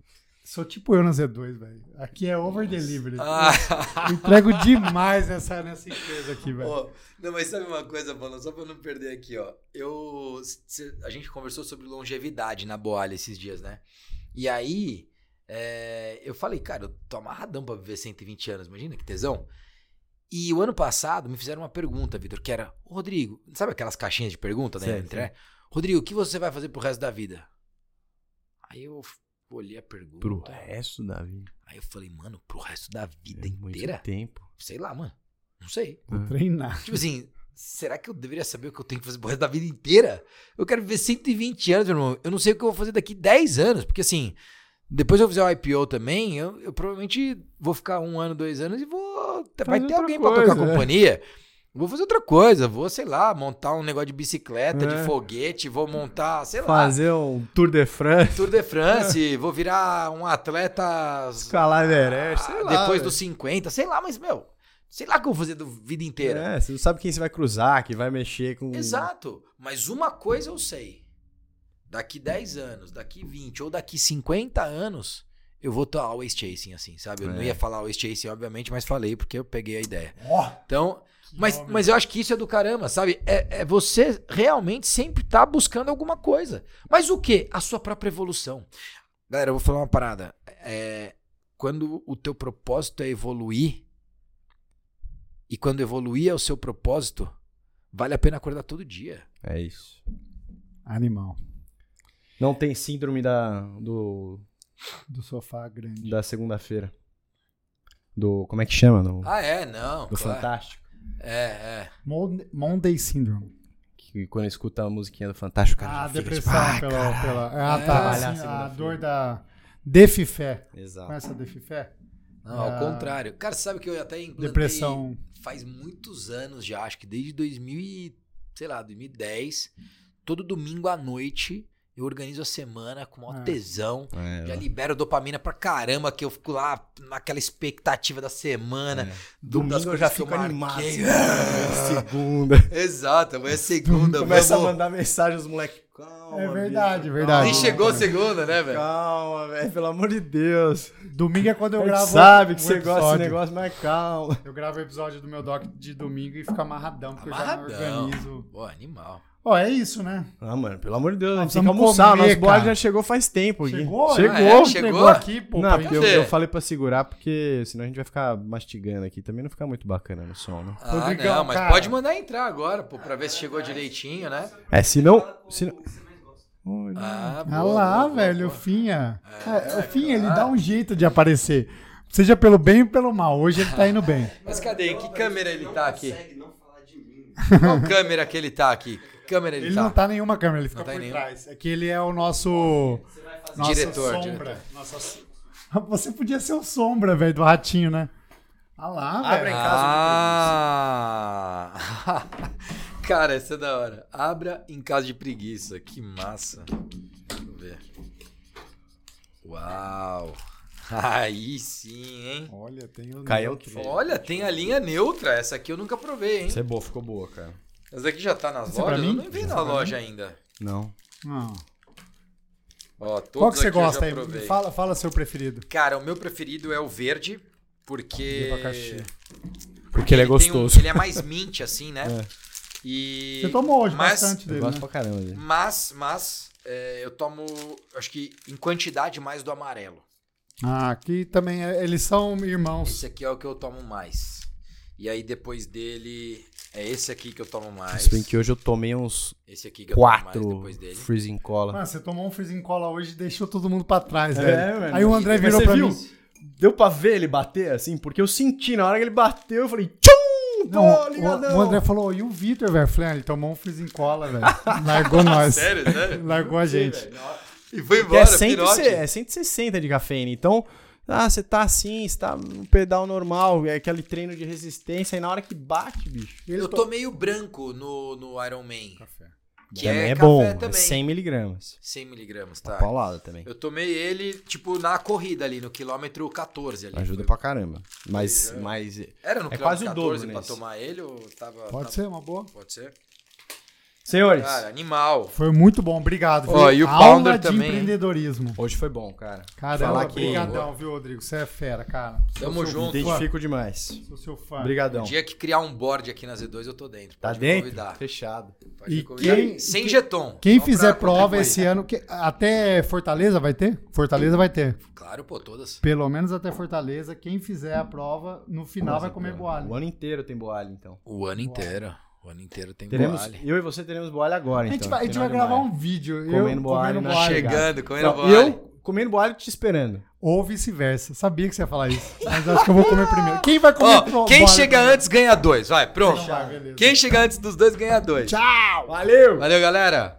Sou tipo eu na Z2, velho. Aqui é over delivery. Ah. Entrego demais nessa, nessa empresa aqui, velho. Ó, não, mas sabe uma coisa, Paulo? Só pra não perder aqui, ó. Eu. cê- a gente conversou sobre longevidade na Boalha esses dias, né? E aí. é, eu falei, cara, eu tô amarradão pra viver 120 anos, imagina que tesão. E o ano passado me fizeram uma pergunta, Vitor, que era: "Ô, Rodrigo, sabe aquelas caixinhas de pergunta, né? Sei, internet? Rodrigo, o que você vai fazer pro resto da vida? Aí eu olhei a pergunta. Pro resto da vida. Aí eu falei, mano, pro resto da vida É muito inteira? tempo. Sei lá, mano. Não sei. Vou treinar. Tipo assim, será que eu deveria saber o que eu tenho que fazer pro resto da vida inteira? Eu quero viver 120 anos, meu irmão. Eu não sei o que eu vou fazer daqui 10 anos, porque assim, depois eu fizer o IPO também, eu, eu provavelmente vou ficar um ano, dois anos e vou. vai ter alguém pra tocar a coisa, é. Vou fazer outra coisa, vou, sei lá, montar um negócio de bicicleta, de É. foguete, vou montar, sei lá, Fazer um Tour de France, Tour de France, [LAUGHS] vou virar um atleta escalar Everest, sei lá. depois dos 50, sei lá, mas, meu, sei lá o que eu vou fazer da vida inteira. É, você não sabe quem você vai cruzar, que vai mexer com. Exato. Mas uma coisa eu sei. Daqui 10 anos, daqui 20 ou daqui 50 anos, eu vou estar always chasing, assim, sabe? Eu não É. ia falar always chasing, obviamente, mas falei porque eu peguei a ideia. Ó, Então, mas, mas eu acho que isso é do caramba, sabe? É, é você realmente sempre tá buscando alguma coisa. Mas o quê? A sua própria evolução. Galera, eu vou falar uma parada. É, quando o teu propósito é evoluir, e quando evoluir é o seu propósito, vale a pena acordar todo dia. É isso. animal. Não tem síndrome da, do, Do sofá grande. da segunda-feira. Do. Como é que chama? Do, Ah, é? Não. do claro. Fantástico. É, é. Mon- Monday Syndrome. Que quando escuta a musiquinha do Fantástico, cara. Ah, já fica depressão tipo, ah, pela, pela. Ah, É, tá. assim, a segunda-feira. dor da. Defifé. Exato. Conhece a Defifé? Não, ao Ah. contrário. Cara, sabe que eu até implantei Depressão. faz muitos anos já, acho que desde 2000 e, sei lá, 2010, todo domingo à noite eu organizo a semana com maior Ah. tesão. É, Já libero dopamina pra caramba, que eu fico lá naquela expectativa da semana. do- Domingo das eu já que eu fico animado. [LAUGHS] segunda. Exato, amanhã é segunda. Começa a vamos. mandar mensagem aos moleques. Calma. É verdade, bicho, verdade. Nem chegou a segunda, né, velho? Calma, velho. Pelo amor de Deus. Domingo é quando eu A gravo. sabe que o você gosta desse negócio, mas calma. Eu gravo o episódio do meu doc de domingo e fico amarradão, porque eu Amarradão. já me organizo. Pô, animal. Ó, é isso, né? Ah, mano, pelo amor de Deus, a Nós gente tem que vamos almoçar. comer, Nosso cara. já chegou faz tempo aqui. Chegou? Chegou. Ah, é? Chegou Chegou? aqui, pô. Não, porque eu, eu falei pra segurar, porque senão a gente vai ficar mastigando aqui. Também não fica muito bacana no som, né? Ah, Rodrigão, não, mas cara. pode mandar entrar agora, pô, pra ver se chegou direitinho, né? É, se não... Se não... Ah, Ah boa, lá, boa, velho, boa. o Finha. É, É, o Finha, ele dá um jeito de aparecer. Seja pelo bem ou pelo mal. Hoje ele tá indo bem. Mas cadê? Em que câmera ele tá aqui? consegue não falar de mim. Qual câmera que ele tá aqui? Câmera ele, Ele tá? não tá em nenhuma câmera, ele fica tá por nenhuma. trás. É que ele é o nosso. Nossa Diretor, sombra. Nossa... [LAUGHS] Você podia ser o sombra, velho, do ratinho, né? Ah lá, Abra velho. em casa Ah! [LAUGHS] Cara, essa é da hora. Abra em caso de preguiça. Que massa. Deixa eu ver. Uau! [LAUGHS] Aí sim, hein? Olha, tem o. Caiu. Olha, tem a linha neutra. Essa aqui eu nunca provei, hein? Isso é boa, ficou boa, cara. Essa daqui já tá nas Essa é pra lojas? Eu mim? não vi na é pra loja ainda. Não. Não. Ó, todos Qual que você aqui eu gosta aí? provei. Fala, fala seu preferido. Cara, o meu preferido é o verde, porque. De abacaxi. Porque ele é tem um- gostoso. ele é mais mint, assim, né? [LAUGHS] É. E. Você tomou hoje mas, bastante Eu dele, gosto né? pra caramba dele. Mas, mas, é, eu tomo, acho que em quantidade mais do amarelo. Ah, aqui também, é- eles são irmãos. Esse aqui é o que eu tomo mais. E aí depois dele, é esse aqui que eu tomo mais. Se bem que hoje eu tomei uns Esse aqui que eu tomo mais quatro depois dele. freezing cola. Mano, você tomou um freezing cola hoje e deixou todo mundo pra trás, É, velho. mano. Aí o André virou pra viu? mim. Deu pra ver ele bater, assim? Porque eu senti, na hora que ele bateu, eu falei, tchum! Tô Não, ligadão! o, o André falou, e o Vitor, velho? Falei, ah, ele tomou um freezing cola, velho. [LAUGHS] Largou nós. Sério, sério? Largou a gente. E foi embora, é, 100, pirote. é 160 de cafeína. Então, ah, você tá assim, você tá no pedal normal, é aquele treino de resistência, e na hora que bate, bicho. Eu tomei o branco no, no Iron Man. Café. Que também é, é café bom, é também. 100 miligramas. 100 miligramas, tá? Paulada também. Eu tomei ele, tipo, na corrida ali, no quilômetro 14 ali. Ajuda Foi- pra caramba. Mas, é. mas Era no É quilômetro quase o 14 dobro pra nesse. tomar ele ou tava... Pode na- ser, uma boa. Pode ser? Senhores, Cara, animal. Foi muito bom, obrigado. Ó, viu? e o Aula Pounder de também, empreendedorismo. hoje foi bom, cara. Caramba, Falar que- brigadão, viu, Rodrigo? Você é fera, cara. Tamo Sou junto. Identifico demais. Sou seu fã. Obrigadão. O dia que criar um board aqui na Z2, eu tô dentro. Tá Pode me dentro? convidar. Fechado. Pode E quem- Sem jeton. Quem fizer prova esse ano, que- até Fortaleza vai ter? Fortaleza vai ter. Claro, pô, todas. Pelo menos até Fortaleza. Quem fizer a prova, no final vai comer boalho. O ano inteiro tem boalho, então. O ano inteiro. O ano inteiro tem Teremos, boalho. eu e você teremos boalho agora, A então. gente vai, a gente vai gravar um vídeo. Comendo eu na boalho, chegada. Chegando, comendo Não, eu comendo boalho te esperando. Ou vice-versa. Sabia que você ia falar isso. Mas acho que eu vou comer primeiro. Quem vai comer pro- quem chega primeiro? antes ganha dois. Vai, pronto. Então vai, beleza. Quem chega antes dos dois ganha dois. Tchau! Valeu! Valeu, galera.